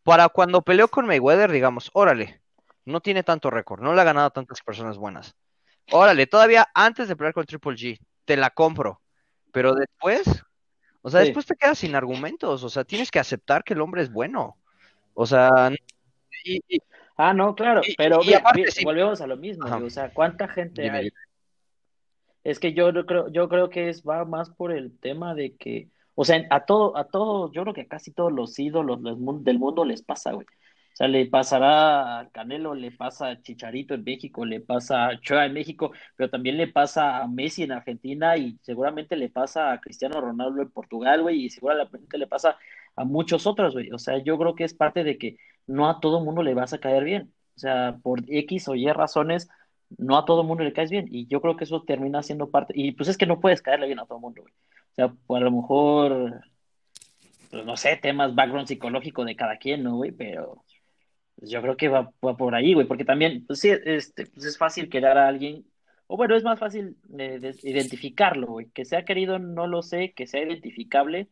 para cuando peleó con Mayweather, digamos, órale, no tiene tanto récord, no le ha ganado a tantas personas buenas. Órale, todavía antes de pelear con Triple G, te la compro. Pero después, o sea, después te quedas sin argumentos. O sea, tienes que aceptar que el hombre es bueno. O sea, ah, no, claro, pero volvemos a lo mismo. O sea, ¿cuánta gente hay? Es que yo creo, yo creo que es, va más por el tema de que, o sea, a todo, a todos, yo creo que a casi todos los ídolos del mundo les pasa, güey. O sea, le pasará a Canelo, le pasa a Chicharito en México, le pasa a Choa en México, pero también le pasa a Messi en Argentina y seguramente le pasa a Cristiano Ronaldo en Portugal, güey, y seguramente le pasa a muchos otros, güey. O sea, yo creo que es parte de que no a todo mundo le vas a caer bien. O sea, por X o Y razones, no a todo mundo le caes bien. Y yo creo que eso termina siendo parte. Y pues es que no puedes caerle bien a todo mundo, güey. O sea, pues a lo mejor, pues no sé, temas background psicológico de cada quien, ¿no, güey? Pero pues yo creo que va, por ahí, güey, porque también, pues sí, este, pues es fácil quedar a alguien, o bueno, es más fácil eh, identificarlo, güey, que sea querido, no lo sé, que sea identificable,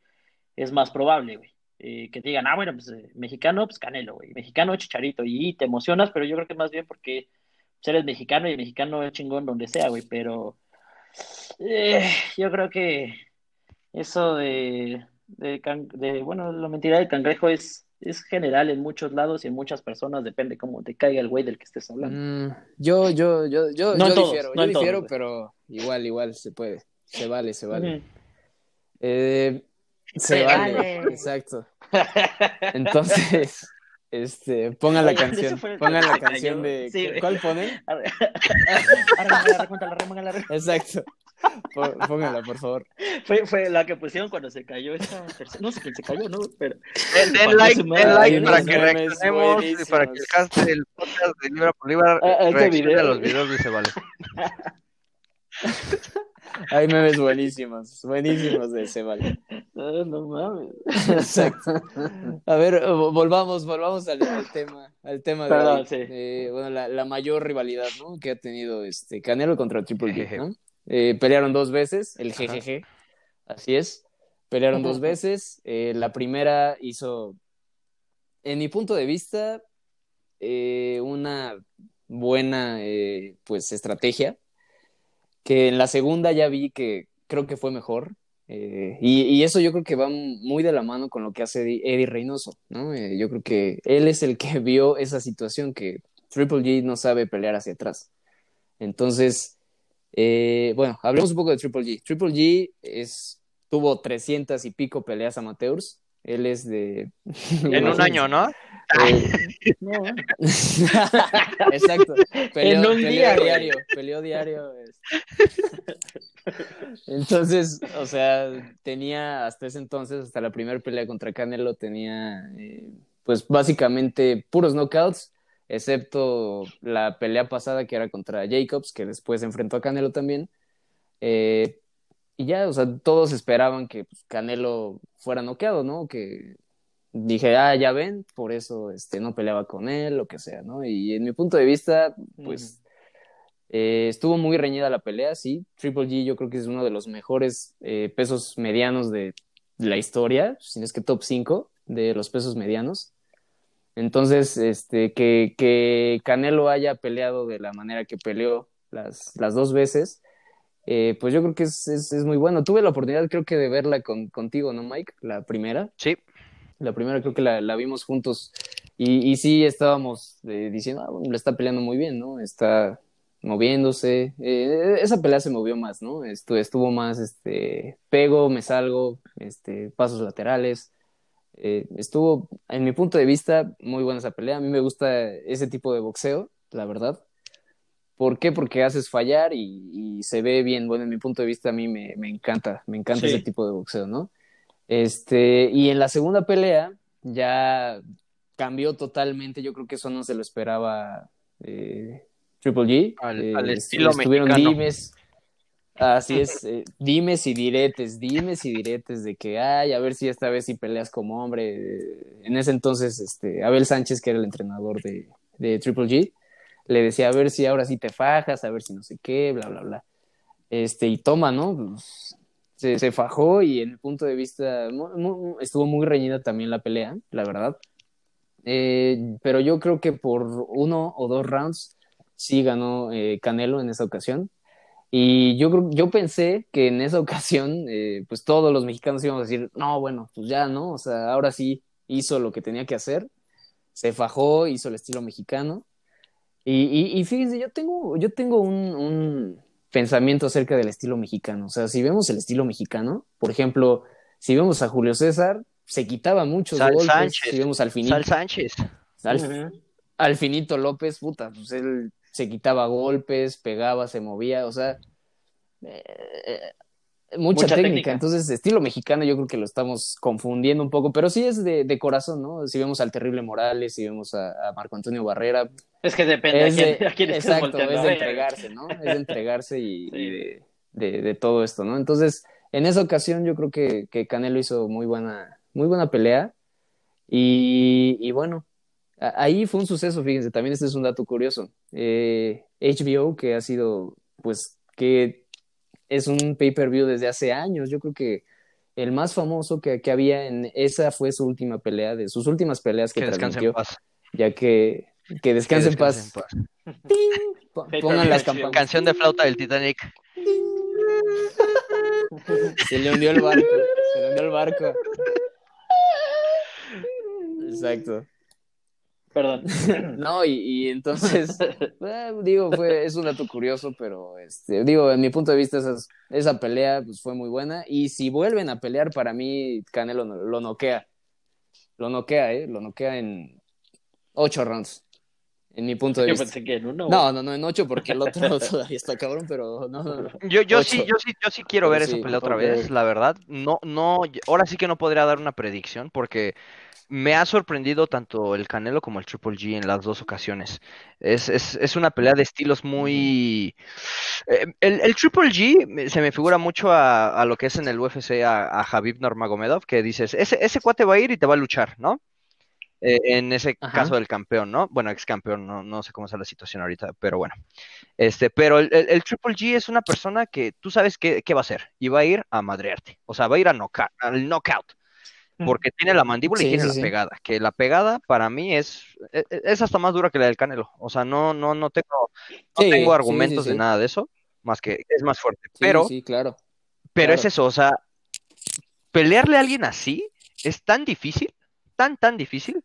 es más probable, güey. Eh, que te digan, ah, bueno, pues eh, mexicano, pues Canelo, güey, mexicano, Chicharito, y te emocionas, pero yo creo que más bien porque pues, eres mexicano y mexicano es chingón donde sea, güey, pero yo creo que eso de, de, de, bueno, la mentira del cangrejo es es general en muchos lados y en muchas personas, depende cómo te caiga el güey del que estés hablando. Mm, yo, yo, yo, yo, yo difiero, yo difiero, pero igual, igual se puede, se vale, se vale. eh, se, vale, exacto. Entonces, este, pongan la canción, pongan la canción de, ¿cuál pone? Exacto. Póngala, por favor. Fue, fue la que pusieron cuando se cayó esa No sé quién se cayó, ¿no? Pero. Den, like, den like para que reaccionemos y para que el cast del podcast de Libra por Libra ah, ah, este reaccione a los videos dice vale. Hay memes buenísimos, buenísimos de ese vale. No, no mames. Exacto. A ver, volvamos, volvamos al, tema, al tema Perdón, de, sí. bueno, la, la, mayor rivalidad, ¿no? Que ha tenido este Canelo contra Triple G, ¿no? Eh, pelearon dos veces, el GGG, así es. Pelearon dos veces. Eh, la primera hizo, en mi punto de vista, eh, una buena pues estrategia. Que en la segunda ya vi que creo que fue mejor. Y, eso yo creo que va muy de la mano con lo que hace Eddie Reynoso, ¿no? yo creo que él es el que vio esa situación que Triple G no sabe pelear hacia atrás. Entonces, eh, bueno, hablemos un poco de Triple G. Triple G es, tuvo 300 y pico peleas amateurs Él es de... En un año, ¿no? Eh, no. Exacto. Peleó, en un día, diario. Peleó diario. Entonces, o sea, tenía hasta ese entonces, hasta la primera pelea contra Canelo, tenía eh, pues básicamente puros knockouts, excepto la pelea pasada que era contra Jacobs, que después enfrentó a Canelo también. Eh, y ya, o sea, todos esperaban que pues, Canelo fuera noqueado, ¿no? Que dije, ah, ya ven, por eso este, no peleaba con él, lo que sea, ¿no? Y en mi punto de vista, pues eh, estuvo muy reñida la pelea, sí. Triple G yo creo que es uno de los mejores eh, pesos medianos de la historia, si no es que top 5 de los pesos medianos. Entonces, este, que, que Canelo haya peleado de la manera que peleó las, las dos veces, eh, pues yo creo que es, es, es, muy bueno. Tuve la oportunidad, creo que, de verla con, contigo, ¿no, Mike? La primera. Sí. La primera creo que la, la vimos juntos y, y sí estábamos eh, diciendo, ah, le está peleando muy bien, ¿no? Está moviéndose. Eh, esa pelea se movió más, ¿no? Estuvo, estuvo más, este, pego, me salgo, este, pasos laterales. Eh, estuvo, en mi punto de vista, muy buena esa pelea. A mí me gusta ese tipo de boxeo, la verdad. ¿Por qué? Porque haces fallar y, y se ve bien. Bueno, en mi punto de vista, a mí me, me encanta, me encanta ese tipo de boxeo, ¿no? Este, y en la segunda pelea ya cambió totalmente. Yo creo que eso no se lo esperaba eh, Triple G. Al, eh, estilo estuvieron dimes. Así es, eh, dimes y diretes, dimes y diretes de que, ay, a ver si esta vez sí peleas como hombre. En ese entonces, este, Abel Sánchez, que era el entrenador de, de Triple G, le decía, a ver si ahora sí te fajas, a ver si no sé qué, bla, bla, bla. Este, y toma, ¿no? Pues, se, fajó y en el punto de vista estuvo muy reñida también la pelea, la verdad. Eh, pero yo creo que por uno o dos rounds sí ganó eh, Canelo en esa ocasión. Y yo, yo pensé que en esa ocasión, eh, pues todos los mexicanos íbamos a decir, no, bueno, pues ya, ¿no? O sea, ahora sí hizo lo que tenía que hacer, se fajó, hizo el estilo mexicano. Y, y, fíjense, yo tengo, yo tengo un pensamiento acerca del estilo mexicano. O sea, si vemos el estilo mexicano, por ejemplo, si vemos a Julio César, se quitaba muchos Sal golpes. Sánchez. Si vemos al finito. Sal Sánchez. Al, finito López, puta, pues él se quitaba golpes, pegaba, se movía, o sea, eh, mucha, técnica. Entonces, estilo mexicano yo creo que lo estamos confundiendo un poco, pero sí es de, corazón, ¿no? Si vemos al Terrible Morales, si vemos a, Marco Antonio Barrera. Es que depende es de, a quién, Exacto, es de entregarse, ¿no? Es de entregarse y, de, todo esto, ¿no? Entonces, en esa ocasión yo creo que, que Canelo hizo muy buena, muy buena pelea. Y, y bueno, ahí fue un suceso, fíjense, también este es un dato curioso. Eh, HBO, que ha sido, pues, que es un pay-per-view desde hace años. Yo creo que el más famoso que, que, había en esa fue su última pelea, de sus últimas peleas que, que transmitió. Ya que, que descanse, en paz. Pongan las campanas. Canción de flauta del Titanic. Se le hundió el barco. Se le hundió el barco. Exacto. Perdón. No, y, entonces, eh, digo, fue, es un dato curioso, pero este, digo, en mi punto de vista, esa pelea pues, fue muy buena. Y si vuelven a pelear, para mí, Canelo lo noquea. Lo noquea, ¿eh? Lo noquea en ocho rounds. En mi punto de yo vista. Pensé que en uno. No, no, no, en ocho, porque el otro todavía está cabrón, pero no, no, Yo, yo sí, yo sí, yo sí quiero ver esa pelea otra vez, la verdad. No, no, ahora sí que no podría dar una predicción, porque me ha sorprendido tanto el Canelo como el Triple G en las dos ocasiones. Es, es, es una pelea de estilos muy... Eh, el, el, Triple G se me figura mucho a, a, lo que es en el UFC a, a Javib Nurmagomedov, que dices, ese, ese cuate va a ir y te va a luchar, ¿no? Eh, en ese caso del campeón, ¿no? Bueno, ex campeón, no, no sé cómo está la situación ahorita, pero bueno. Este, pero el, el, Triple G es una persona que tú sabes qué, qué, va a hacer y va a ir a madrearte. O sea, va a ir a knockout, al knockout porque tiene la mandíbula y tiene la pegada, que la pegada para mí es, e, e, es, hasta más dura que la del Canelo, o sea, no, no, no tengo, no tengo argumentos de nada de eso, más que es más fuerte, pero, sí, claro. pero es eso, o sea, pelearle a alguien así es tan difícil, tan, tan difícil,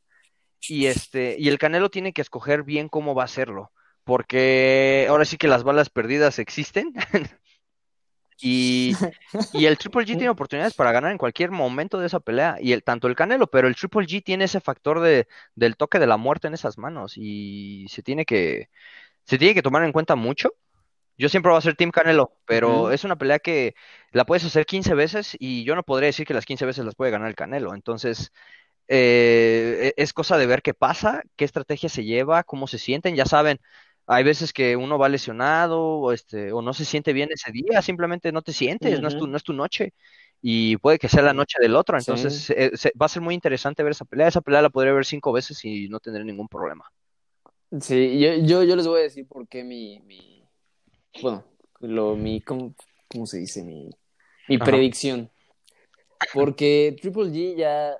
y este, y el Canelo tiene que escoger bien cómo va a hacerlo, porque ahora sí que las balas perdidas existen, Y, y, el Triple G tiene oportunidades para ganar en cualquier momento de esa pelea. Y el, tanto el Canelo, pero el Triple G tiene ese factor de, del toque de la muerte en esas manos. Y se tiene que, se tiene que tomar en cuenta mucho. Yo siempre voy a ser Team Canelo, pero es una pelea que la puedes hacer 15 veces y yo no podría decir que las 15 veces las puede ganar el Canelo. Entonces, eh, e, es cosa de ver qué pasa, qué estrategia se lleva, cómo se sienten. Ya saben, hay veces que uno va lesionado o, este, o no se siente bien ese día, simplemente no te sientes, no, es tu, no es tu noche. Y puede que sea la noche del otro. Entonces, eh, va a ser muy interesante ver esa pelea. Esa pelea la podría ver cinco veces y no tendré ningún problema. Sí, yo, yo, yo les voy a decir por qué mi, mi bueno, lo, mi, ¿cómo, se dice? Mi, mi predicción. Porque Triple G ya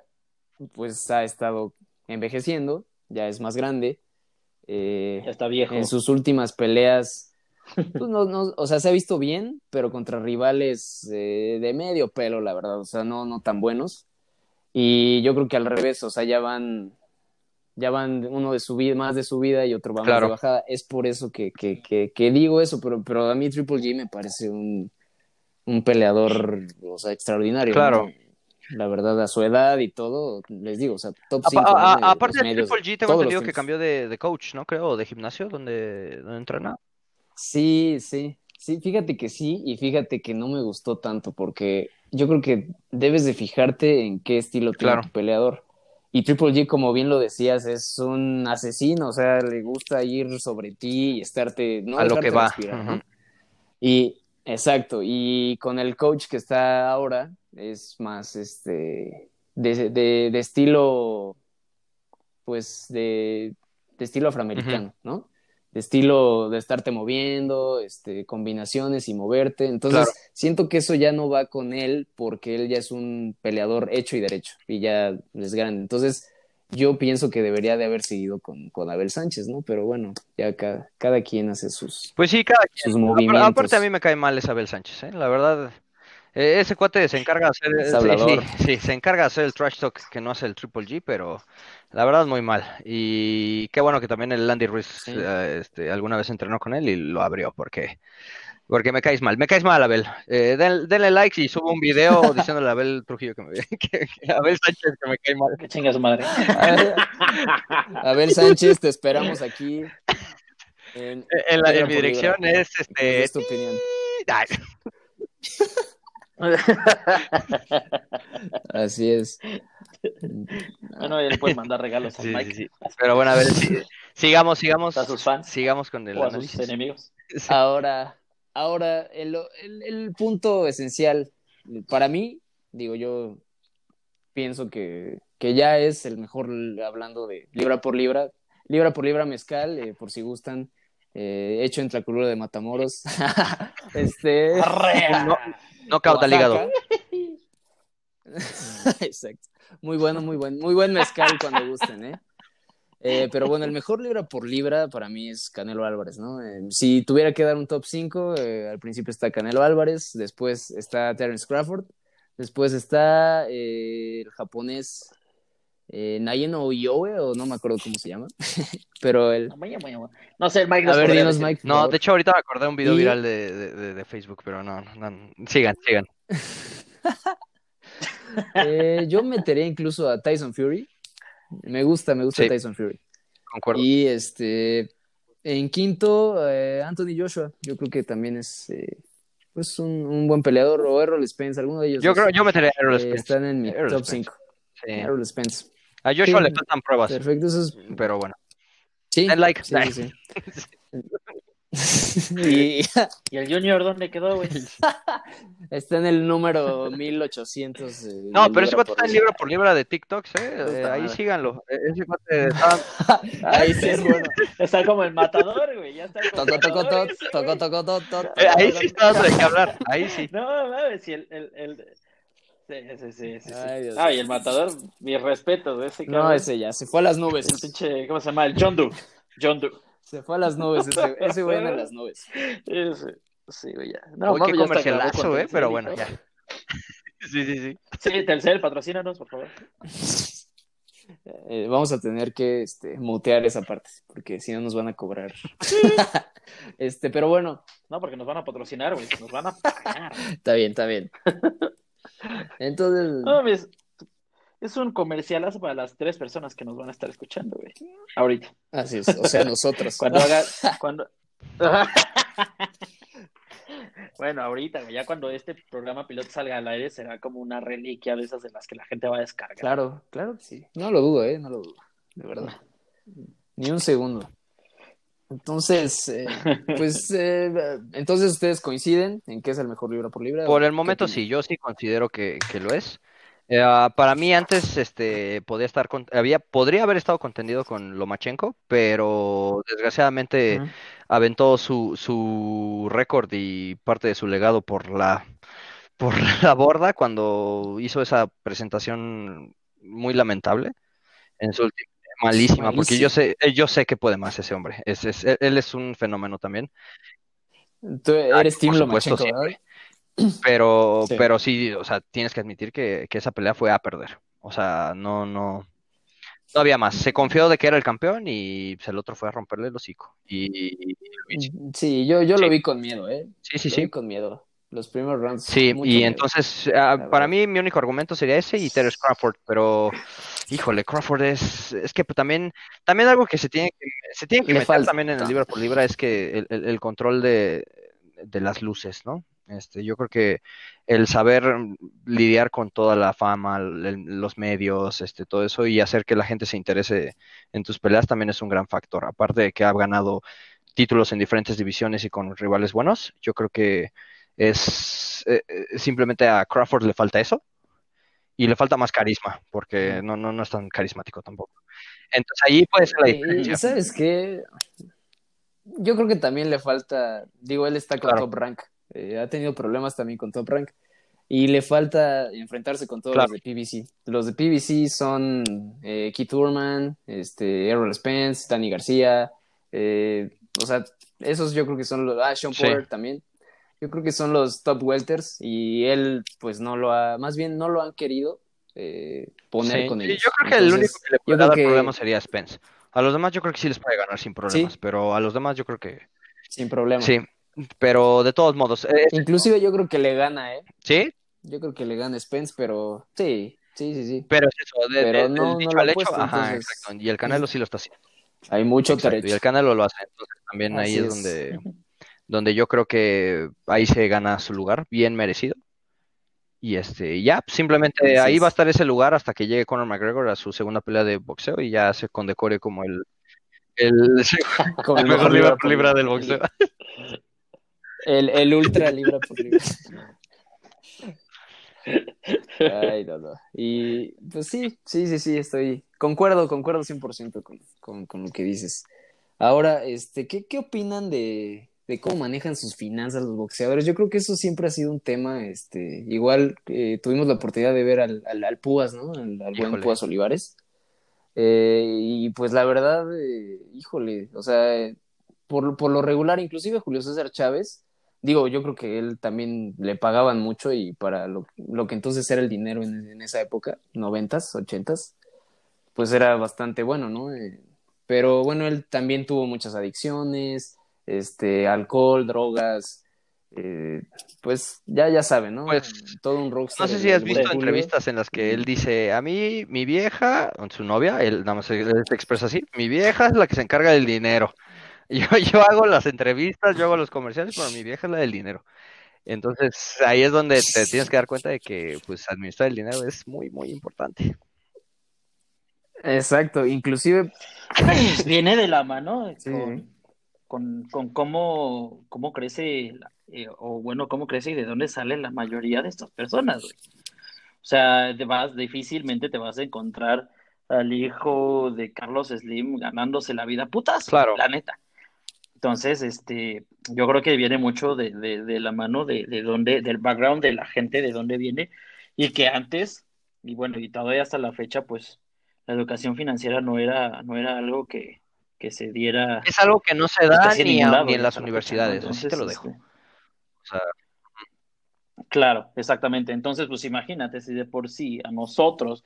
pues ha estado envejeciendo, ya es más grande. Eh, ya está viejo. En sus últimas peleas, pues no, no, o sea, se ha visto bien, pero contra rivales eh, de medio pelo, la verdad, o sea, no, no tan buenos. Y yo creo que al revés, o sea, ya van, ya van uno de subida, más de subida y otro va más de bajada. Es por eso que, que, que, digo eso, pero, pero a mí Triple G me parece un, un peleador, o sea, extraordinario. Claro la verdad, a su edad y todo, les digo, o sea, top 5. aparte de Triple G, tengo entendido que cambió de, de, coach, ¿no? Creo, de gimnasio, donde, donde entrena. Sí, sí, sí, fíjate que sí, y fíjate que no me gustó tanto, porque yo creo que debes de fijarte en qué estilo tiene tu peleador. Y Triple G, como bien lo decías, es un asesino, o sea, le gusta ir sobre ti y estarte, no a lo que va. Y exacto, y con el coach que está ahora, es más este de, de, estilo pues de, de estilo afroamericano, ¿no? De estilo de estarte moviendo, este, combinaciones y moverte. Entonces, siento que eso ya no va con él porque él ya es un peleador hecho y derecho y ya es grande. Entonces, yo pienso que debería de haber seguido con, con Abel Sánchez, ¿no? Pero bueno, ya cada, cada quien hace sus, pues sí, cada sus movimientos. Aparte a mí me cae mal esa Abel Sánchez, ¿eh? La verdad, eh, ese cuate se encarga de hacer, sí, se encarga de hacer el trash talk que no hace el Triple G, pero la verdad es muy mal. Y qué bueno que también el Andy Ruiz eh, este, alguna vez entrenó con él y lo abrió, porque porque me caes mal. Me caes mal, Abel. Eh, denle like y subo un video diciéndole a Abel Trujillo que me que, Abel Sánchez que me cae mal. Que chinga su madre. Abel Sánchez, te esperamos aquí. En, en, mi dirección es este. Es tu opinión. Así es. Bueno, él puede mandar regalos a Mike. Pero bueno, a ver, sigamos, sigamos. A sus fans. Sigamos con el o a sus enemigos. Ahora, ahora el, el, punto esencial para mí, digo yo, pienso que, que ya es el mejor hablando de libra por libra, libra por libra mezcal, eh, por si gustan. Eh, hecho en Tlaculura de Matamoros. este. No cauta el hígado. Exacto. Muy bueno, muy buen, muy buen mezcal cuando gusten, ¿eh? ¿Eh? pero bueno, el mejor libra por libra para mí es Canelo Álvarez, ¿no? Eh, si tuviera que dar un top 5, eh, al principio está Canelo Álvarez, después está Terence Crawford, después está el japonés eh, Nayeno Yoe, o no me acuerdo cómo se llama, pero el... No sé, el Mike. A ver, dinos, Mike. No, de hecho ahorita me acordé de un video viral de, de, de, Facebook, pero no, no, sigan, sigan. eh, yo metería incluso a Tyson Fury. Me gusta, me gusta Tyson Fury. Concuerdo. Y este, en quinto, eh, Anthony Joshua. Yo creo que también es eh, pues un, un, buen peleador. O Errol Spence, alguno de ellos. Yo creo, yo metería a Errol eh, Spence. están en mi top 5. Sí. Errol Spence. A Joshua le faltan pruebas. Perfecto, eso es... Pero bueno. Sí. like. Sí, sí. y... ¿Y el Junior dónde quedó, güey? está en el número 1800. Eh, no, pero ese cuate está en libro por libra de TikTok, ¿eh? eh ahí síganlo. E-, ese cuate está... ahí sí es bueno. Está como el matador, güey. Ya está como toco, toco, toco, toco, toco, toco, eh, Ahí sí está de qué hablar. Ahí sí. No, mames, si el, el, el Sí, sí, sí. sí, ah, y el matador, mis respetos. Ese no, ese ya, se fue a las nubes. El pinche, ¿cómo se llama? El John Doe. John Doe. Se fue a las nubes, ese, ese güey en las nubes. Ese, sí, güey, ya. No, Uy, qué comercialazo, eh, pero bueno, ya. sí, sí, sí. Sí, Telcel, patrocínanos, por favor. Eh, vamos a tener que este, mutear esa parte, porque si no nos van a cobrar. este, pero bueno. No, porque nos van a patrocinar, güey. Nos van a pagar. está bien, está bien. Entonces. No, es un comercialazo para las tres personas que nos van a estar escuchando, güey. Ahorita. Así es, o sea, nosotros. cuando haga, cuando... bueno, ahorita, ya cuando este programa piloto salga al aire, será como una reliquia de esas de las que la gente va a descargar. Claro, claro que sí. No lo dudo, eh, no lo dudo, de verdad. Ni un segundo. Entonces, eh, pues, eh, entonces ustedes coinciden en que es el mejor libro por libro. Por el momento sí, yo sí considero que, que lo es. Eh, ah, para mí antes este podía estar había podría haber estado contendido con Lomachenko, pero desgraciadamente aventó su, su récord y parte de su legado por la por la borda cuando hizo esa presentación muy lamentable en su última malísima, porque yo sé eh, yo sé que puede más ese hombre. Es, es, él es un fenómeno también. Tú eres Tim Lomachenko, pero, pero sí, o sea, tienes que admitir que, esa pelea fue a perder. O sea, no, no, no había más. Se confió de que era el campeón y pues, el otro fue a romperle el hocico. Y, sí, yo, yo lo vi con miedo, ¿eh? Sí, sí, sí. con miedo. Los primeros rounds. Sí, y entonces, ah, para mí mi único argumento sería ese y Terence Crawford, pero híjole, Crawford es, es que también, también algo que se tiene que, se tiene que meter también en el libro por libra es que el, el control de, de las luces, ¿no? Este, yo creo que el saber lidiar con toda la fama, los medios, este, todo eso y hacer que la gente se interese en tus peleas también es un gran factor. Aparte de que ha ganado títulos en diferentes divisiones y con rivales buenos, yo creo que es eh, eh, simplemente a Crawford le falta eso y le falta más carisma porque no, no, no es tan carismático tampoco. Entonces ahí puede ser la diferencia. ¿Sabes qué? Yo creo que también le falta, digo, él está con top rank eh, ha tenido problemas también con Top Rank y le falta enfrentarse con todos los de PBC. Los de PBC son eh, Keith Urman, este, Errol Spence, Danny García, eh, o sea, esos yo creo que son los, ah, Sean Porter también. Yo creo que son los top welters y él pues no lo ha, más bien no lo han querido eh, poner con ellos. Yo creo que el único que le puede dar problemas sería Spence. A los demás yo creo que sí les puede ganar sin problemas, pero a los demás yo creo que... Sin problemas. Sí, pero de todos modos. Eh, Inclusive yo creo que le gana, ¿eh? ¿Sí? Yo creo que le gana Spence, pero sí, sí, sí, sí. Pero es eso, de, pero no, dicho al hecho, ajá, exacto. Y el Canelo sí lo está haciendo. Hay mucho Y el Canelo lo hace, entonces también ahí es, donde, donde yo creo que ahí se gana su lugar, bien merecido. Y este, ya, simplemente ahí va a estar ese lugar hasta que llegue Conor McGregor a su segunda pelea de boxeo y ya se condecore como el, el, el mejor libra libra del boxeo. El, el ultra libra por libra. Ay, no, no. Y pues sí, sí, sí, sí, estoy. Concuerdo, concuerdo 100% con, con, con lo que dices. Ahora, este, ¿qué, qué opinan de, de cómo manejan sus finanzas los boxeadores? Yo creo que eso siempre ha sido un tema, este, igual eh, tuvimos la oportunidad de ver al, al, Púas, ¿no? Al, buen Púas Olivares. Eh, y pues la verdad, eh, híjole, o sea, por, por lo regular, inclusive Julio César Chávez, digo, yo creo que él también le pagaban mucho y para lo, que entonces era el dinero en, esa época, noventas, ochentas, pues era bastante bueno, ¿no? Eh, pero bueno, él también tuvo muchas adicciones, este, alcohol, drogas, eh, pues ya, ya saben, ¿no? Pues, Todo un rockstar. No sé si has visto entrevistas en las que él dice, a mí, mi vieja, su novia, él nada más se expresa así, mi vieja es la que se encarga del dinero. Yo, yo hago las entrevistas, yo hago los comerciales, pero mi vieja es la del dinero. Entonces ahí es donde te tienes que dar cuenta de que pues administrar el dinero es muy, muy importante. Exacto, inclusive viene de la mano con, con, cómo, cómo crece, eh, o bueno, cómo crece y de dónde sale la mayoría de estas personas. O sea, te vas, difícilmente te vas a encontrar al hijo de Carlos Slim ganándose la vida putas, claro. la neta. Entonces, este, yo creo que viene mucho de, de, la mano de, de dónde, del background de la gente, de dónde viene, y que antes, y bueno, y todavía hasta la fecha, pues, la educación financiera no era, no era algo que, que se diera. Es algo que no se da ni, en las universidades, así te lo dejo. Este o sea... Claro, exactamente. Entonces, pues imagínate si de por sí a nosotros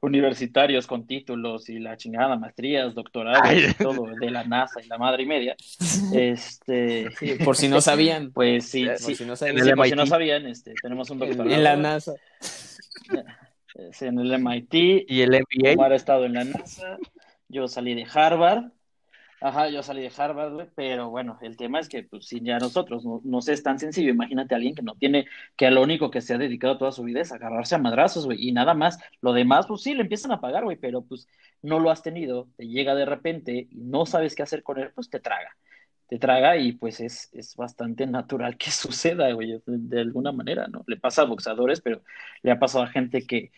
universitarios con títulos y la chingada, maestrías, doctorados y todo de la NASA y la madre y media. Este, por si no sabían. Pues sí, por si no sabían, por si no sabían este, tenemos un doctorado. En la NASA. En el MIT. Y el MBA. Omar ha estado en la NASA. Yo salí de Harvard. Ajá, yo salí de Harvard, güey, pero bueno, el tema es que, pues, si ya nosotros no, no es tan sencillo, imagínate a alguien que no tiene, que a lo único que se ha dedicado toda su vida es agarrarse a madrazos, güey, y nada más. Lo demás, pues sí, le empiezan a pagar, güey, pero pues no lo has tenido, te llega de repente y no sabes qué hacer con él, pues te traga. Te traga y pues es, es bastante natural que suceda, güey, de, alguna manera, ¿no? Le pasa a boxeadores, pero le ha pasado a gente que,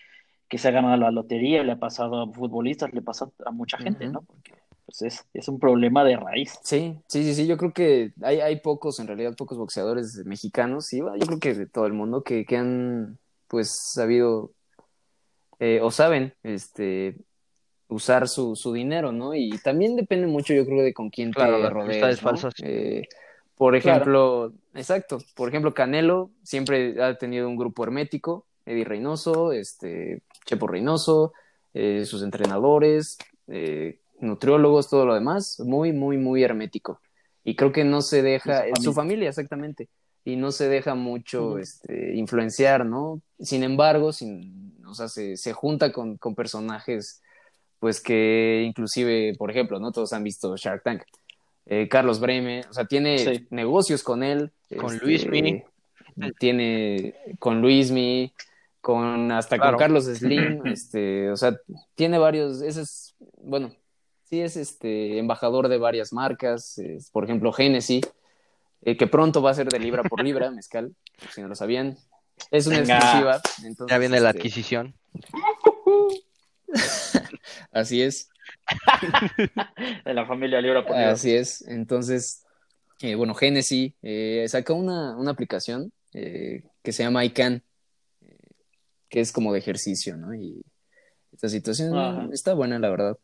que se ha ganado la lotería, le ha pasado a futbolistas, le pasa a mucha gente, ¿no? Porque pues es, un problema de raíz. Sí, sí, sí, sí, yo creo que hay, hay pocos, en realidad, pocos boxeadores mexicanos, sí, yo creo que de todo el mundo que, que han, pues, sabido eh, o saben, este, usar su, su dinero, ¿no? Y también depende mucho, yo creo, de con quién te rodeas, ¿no? Eh, por ejemplo, exacto, por ejemplo, Canelo siempre ha tenido un grupo hermético, Eddie Reynoso, este, Chepo Reynoso, eh, sus entrenadores, eh, nutriólogos, todo lo demás, muy, muy, muy hermético. Y creo que no se deja, su, su familia, exactamente, y no se deja mucho este, influenciar, ¿no? Sin embargo, sin, o sea, se, se junta con, con, personajes, pues que inclusive, por ejemplo, ¿no? Todos han visto Shark Tank. Eh, Carlos Breme, o sea, tiene negocios con él. Con este, Luismi. Tiene con Luismi, con hasta con Carlos Slim, este, o sea, tiene varios, ese es, bueno, sí es este embajador de varias marcas, por ejemplo, Genesis, eh, que pronto va a ser de libra por libra, mezcal, si no lo sabían. Es una exclusiva. ya viene la este, adquisición. Así es. de la familia Libra por libra. Así es. Entonces, eh, bueno, Genesis eh, sacó una, una aplicación que se llama ICANN, que es como de ejercicio, ¿no? Y esta situación está buena, la verdad.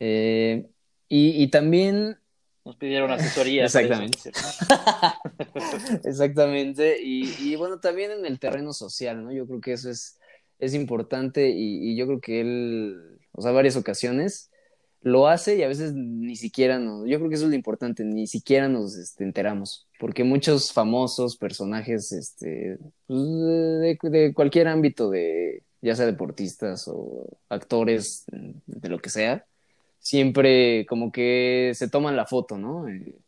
Eh, y, también... Nos pidieron asesoría. Exactamente. Exactamente. Y, bueno, también en el terreno social, ¿no? Yo creo que eso es, es importante y, yo creo que él, o sea, varias ocasiones lo hace y a veces ni siquiera nos, yo creo que eso es lo importante, ni siquiera nos este, enteramos, porque muchos famosos personajes este, pues, de, de, cualquier ámbito, de ya sea deportistas o actores, de lo que sea, siempre como que se toman la foto, ¿no? Eh,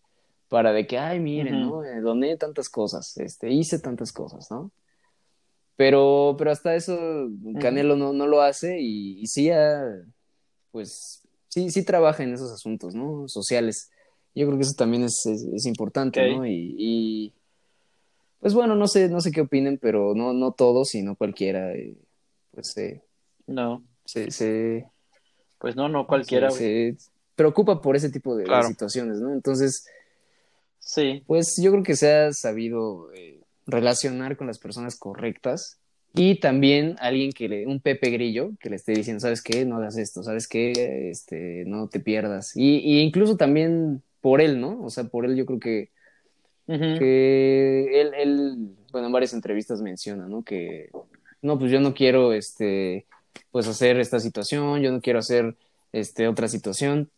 para de que, ay, miren, ¿no? Eh, doné tantas cosas, este, hice tantas cosas, ¿no? Pero, pero hasta eso Canelo no, no lo hace y, sí, pues, sí, sí trabaja en esos asuntos, ¿no? Sociales. Yo creo que eso también es, es, importante, ¿no? Y, pues bueno, no sé, no sé qué opinen, pero no, no todos, sino cualquiera, eh, pues, no. Se, se, pues no, no cualquiera. Se, preocupa por ese tipo de, situaciones, ¿no? Entonces, sí. Pues yo creo que se ha sabido eh, relacionar con las personas correctas y también alguien que le, un Pepe Grillo que le esté diciendo, ¿sabes qué? No hagas esto, ¿sabes qué? Este, no te pierdas. Y, y incluso también por él, ¿no? O sea, por él yo creo que, que él, él, bueno, en varias entrevistas menciona, ¿no? Que, no, pues yo no quiero, este, pues hacer esta situación, yo no quiero hacer este otra situación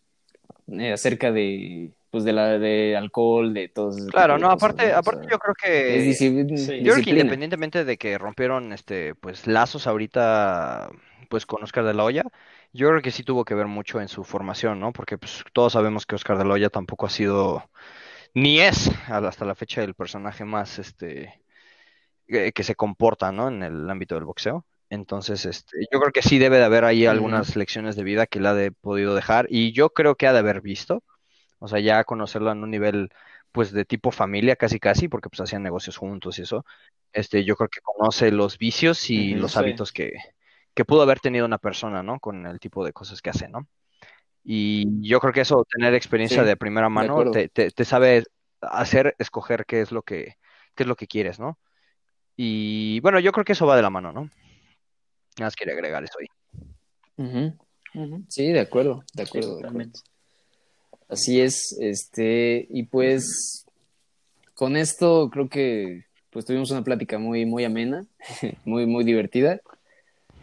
eh, acerca de pues de la de alcohol, de todo eso. Claro, no, aparte, aparte yo creo que yo creo que independientemente de que rompieron este pues lazos ahorita pues con Oscar de la Hoya, yo creo que sí tuvo que ver mucho en su formación, ¿no? Porque pues todos sabemos que Oscar de la Hoya tampoco ha sido ni es hasta la fecha el personaje más este que se comporta, ¿no? En el ámbito del boxeo. Entonces, este, yo creo que sí debe de haber ahí algunas lecciones de vida que él ha de podido dejar y yo creo que ha de haber visto, o sea, ya conocerlo en un nivel pues de tipo familia casi casi, porque pues hacían negocios juntos y eso. Este, yo creo que conoce los vicios y los hábitos que, que pudo haber tenido una persona, ¿no? Con el tipo de cosas que hace, ¿no? Y yo creo que eso, tener experiencia de primera mano, te, te, te, sabe hacer escoger qué es lo que, qué es lo que quieres, ¿no? Y bueno, yo creo que eso va de la mano, ¿no? Nada más quería agregar eso ahí. Sí, de acuerdo, de acuerdo, Así es, este, y pues con esto creo que pues tuvimos una plática muy, muy amena, muy, muy divertida.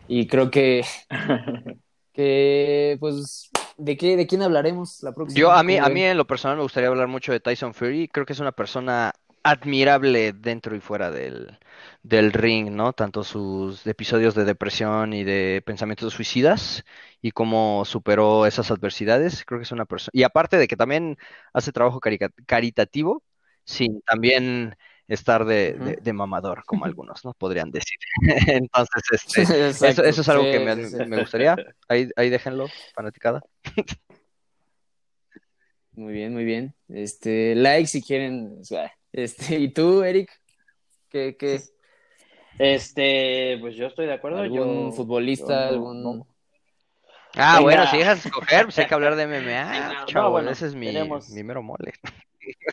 Y creo que, que pues, ¿de qué, de quién hablaremos la próxima? Yo, a mí, a mí en lo personal me gustaría hablar mucho de Tyson Fury. Creo que es una persona admirable dentro y fuera del, del ring, ¿no? Tanto sus episodios de depresión y de pensamientos suicidas y cómo superó esas adversidades. Creo que es una persona. Y aparte de que también hace trabajo caritativo, sin también estar de, de, mamador, como algunos, ¿no? Podrían decir. Entonces, este, eso, eso, es algo que me, me, gustaría. Ahí, ahí déjenlo, fanaticada. Muy bien, muy bien. Este, like si quieren. Este, ¿y tú, Eric? ¿Qué, qué? Este, pues yo estoy de acuerdo. ¿Algún futbolista? algún... Ah, bueno, si dejas escoger, pues hay que hablar de MMA. chavo, bueno, ese es mi, mi mero mole.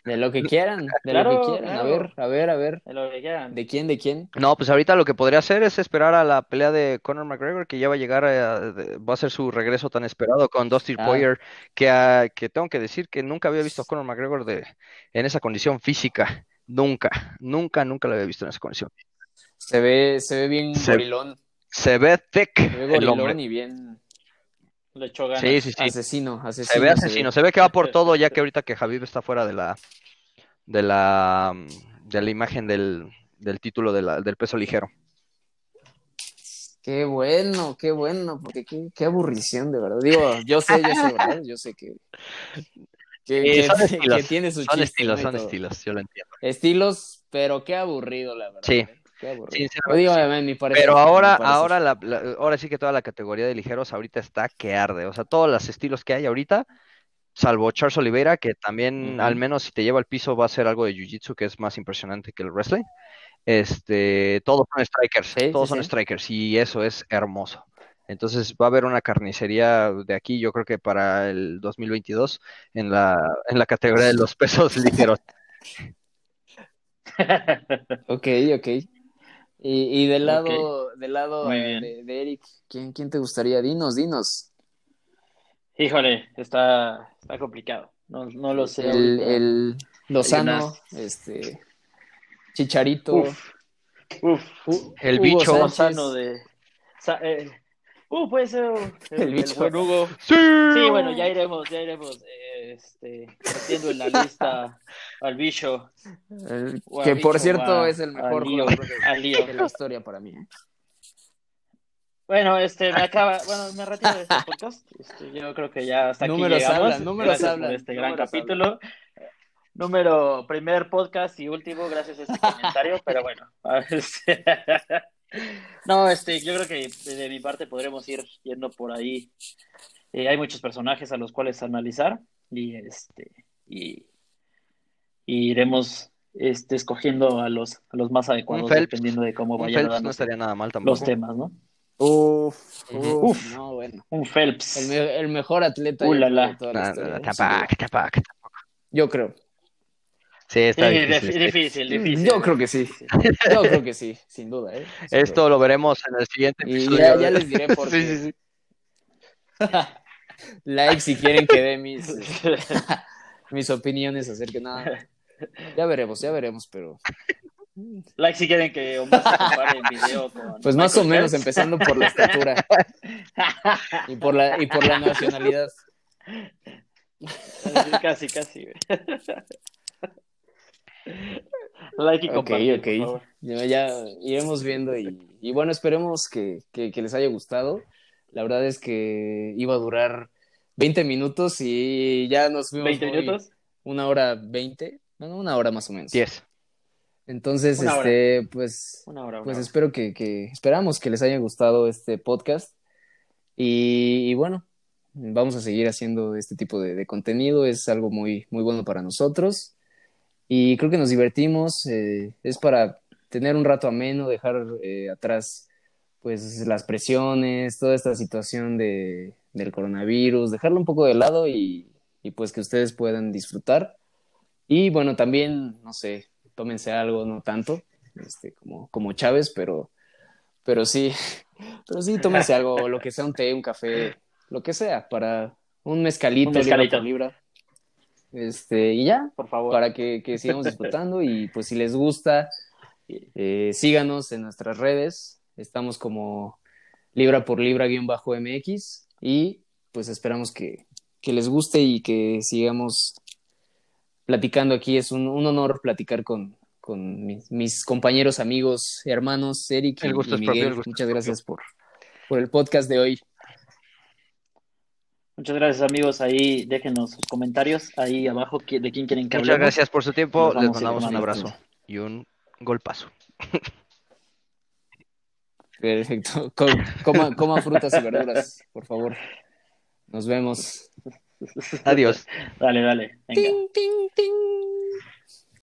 De lo que quieran, de lo que quieran. A ver, a ver, a ver. De lo que quieran. ¿De quién, de quién? No, pues ahorita lo que podría hacer es esperar a la pelea de Conor McGregor, que ya va a llegar, va a ser su regreso tan esperado con Dusty ah. Poirier, que, que tengo que decir que nunca había visto a Conor McGregor de, en esa condición física. Nunca, nunca, nunca lo había visto en esa condición. Se ve, se ve bien gorilón. Se ve thick se ve el hombre. y bien le echó ganas. Sí, sí, sí. Asesino, asesino. Se ve asesino, se ve. que va por todo, ya que ahorita que Javier está fuera de la de la de la imagen del, del título de la, del peso ligero. Qué bueno, qué bueno, porque qué, qué aburrición, de verdad. Digo, yo sé, yo sé, ¿verdad? Yo sé que, que, son estilos, que tiene su Son estilos, son estilos, yo lo entiendo. Estilos, pero qué aburrido, la verdad. Sí. ¿Eh? Pero ahora, ahora, la, ahora sí que toda la categoría de ligeros ahorita está que arde. O sea, todos los estilos que hay ahorita, salvo Charles Oliveira, que también, al menos si te lleva al piso, va a ser algo de Jiu-Jitsu que es más impresionante que el wrestling. Este, todos son strikers, todos son strikers, y eso es hermoso. Entonces va a haber una carnicería de aquí, yo creo que para el 2022, en la, en la categoría de los pesos ligeros. ok, ok. Y, y del lado, del lado de, Eric, ¿quién, ¿quién te gustaría? Dinos, dinos. Híjole, está, está complicado. No, no lo sé. El, el Lozano, este Chicharito. Uf, uf, el bicho. Lozano de. Eh, uh, puede ser el, bicho. Hugo. Sí. sí, bueno, ya iremos, ya iremos este, metiendo en la lista al bicho. que por cierto es el mejor jugador de, la historia para mí. Bueno, este, me acaba, bueno, me retiro de este podcast. Este, yo creo que ya hasta aquí números llegamos. Hablan, números hablan, este gran capítulo. Número, primer podcast y último, gracias a este comentario, pero bueno. Este, no, este, yo creo que de mi parte podremos ir yendo por ahí. Eh, hay muchos personajes a los cuales analizar y este y, iremos este, escogiendo a los, a los más adecuados dependiendo de cómo vayan no estaría nada mal los temas, ¿no? Uf, uf, no, bueno. Un Phelps. El, mejor atleta uh, de toda la historia. Yo creo. Sí, está difícil, difícil, Yo creo que sí. Yo creo que sí, sin duda. ¿eh? Esto lo veremos en el siguiente episodio. Y ya, les diré por qué. Sí, sí, sí. like si quieren que dé mis, mis opiniones acerca de nada. Ya veremos, ya veremos, pero. Like si quieren que Omar se compare en video con. Pues más o menos, empezando por la estatura. y, por la, y por la nacionalidad. Casi, casi, Like y comparte, Ok, ok. Ya, iremos viendo y, y bueno, esperemos que, que, que les haya gustado. La verdad es que iba a durar 20 minutos y ya nos fuimos. ¿20 minutos? Una hora 20, no, una hora más o menos. 10. Entonces, este, pues, pues espero que, que, esperamos que les haya gustado este podcast. Y, bueno, vamos a seguir haciendo este tipo de, contenido. Es algo muy, muy bueno para nosotros. Y creo que nos divertimos. Eh, es para tener un rato ameno, dejar eh, atrás pues las presiones, toda esta situación de, del coronavirus, dejarlo un poco de lado y, y, pues que ustedes puedan disfrutar. Y bueno, también, no sé, tómense algo, no tanto, este, como, como Chávez, pero, pero sí, pero sí, tómense algo, lo que sea, un té, un café, lo que sea, para un mezcalito, un mezcalito. libra, Este, y ya, por favor, para que, que sigamos disfrutando y pues si les gusta, eh, síganos en nuestras redes, Estamos como libra por libra guion bajo MX y pues esperamos que, les guste y que sigamos platicando aquí. Es un, honor platicar con, con mis, compañeros, amigos, hermanos, Eric y, Miguel. Muchas gracias por, por el podcast de hoy. Muchas gracias amigos, ahí déjenos sus comentarios ahí abajo de quién quieren que Muchas gracias por su tiempo, les mandamos un abrazo y un golpazo. Perfecto, coma, coma frutas y verduras, por favor. Nos vemos. Adiós. Dale, dale. Venga. Ting, ting, ting.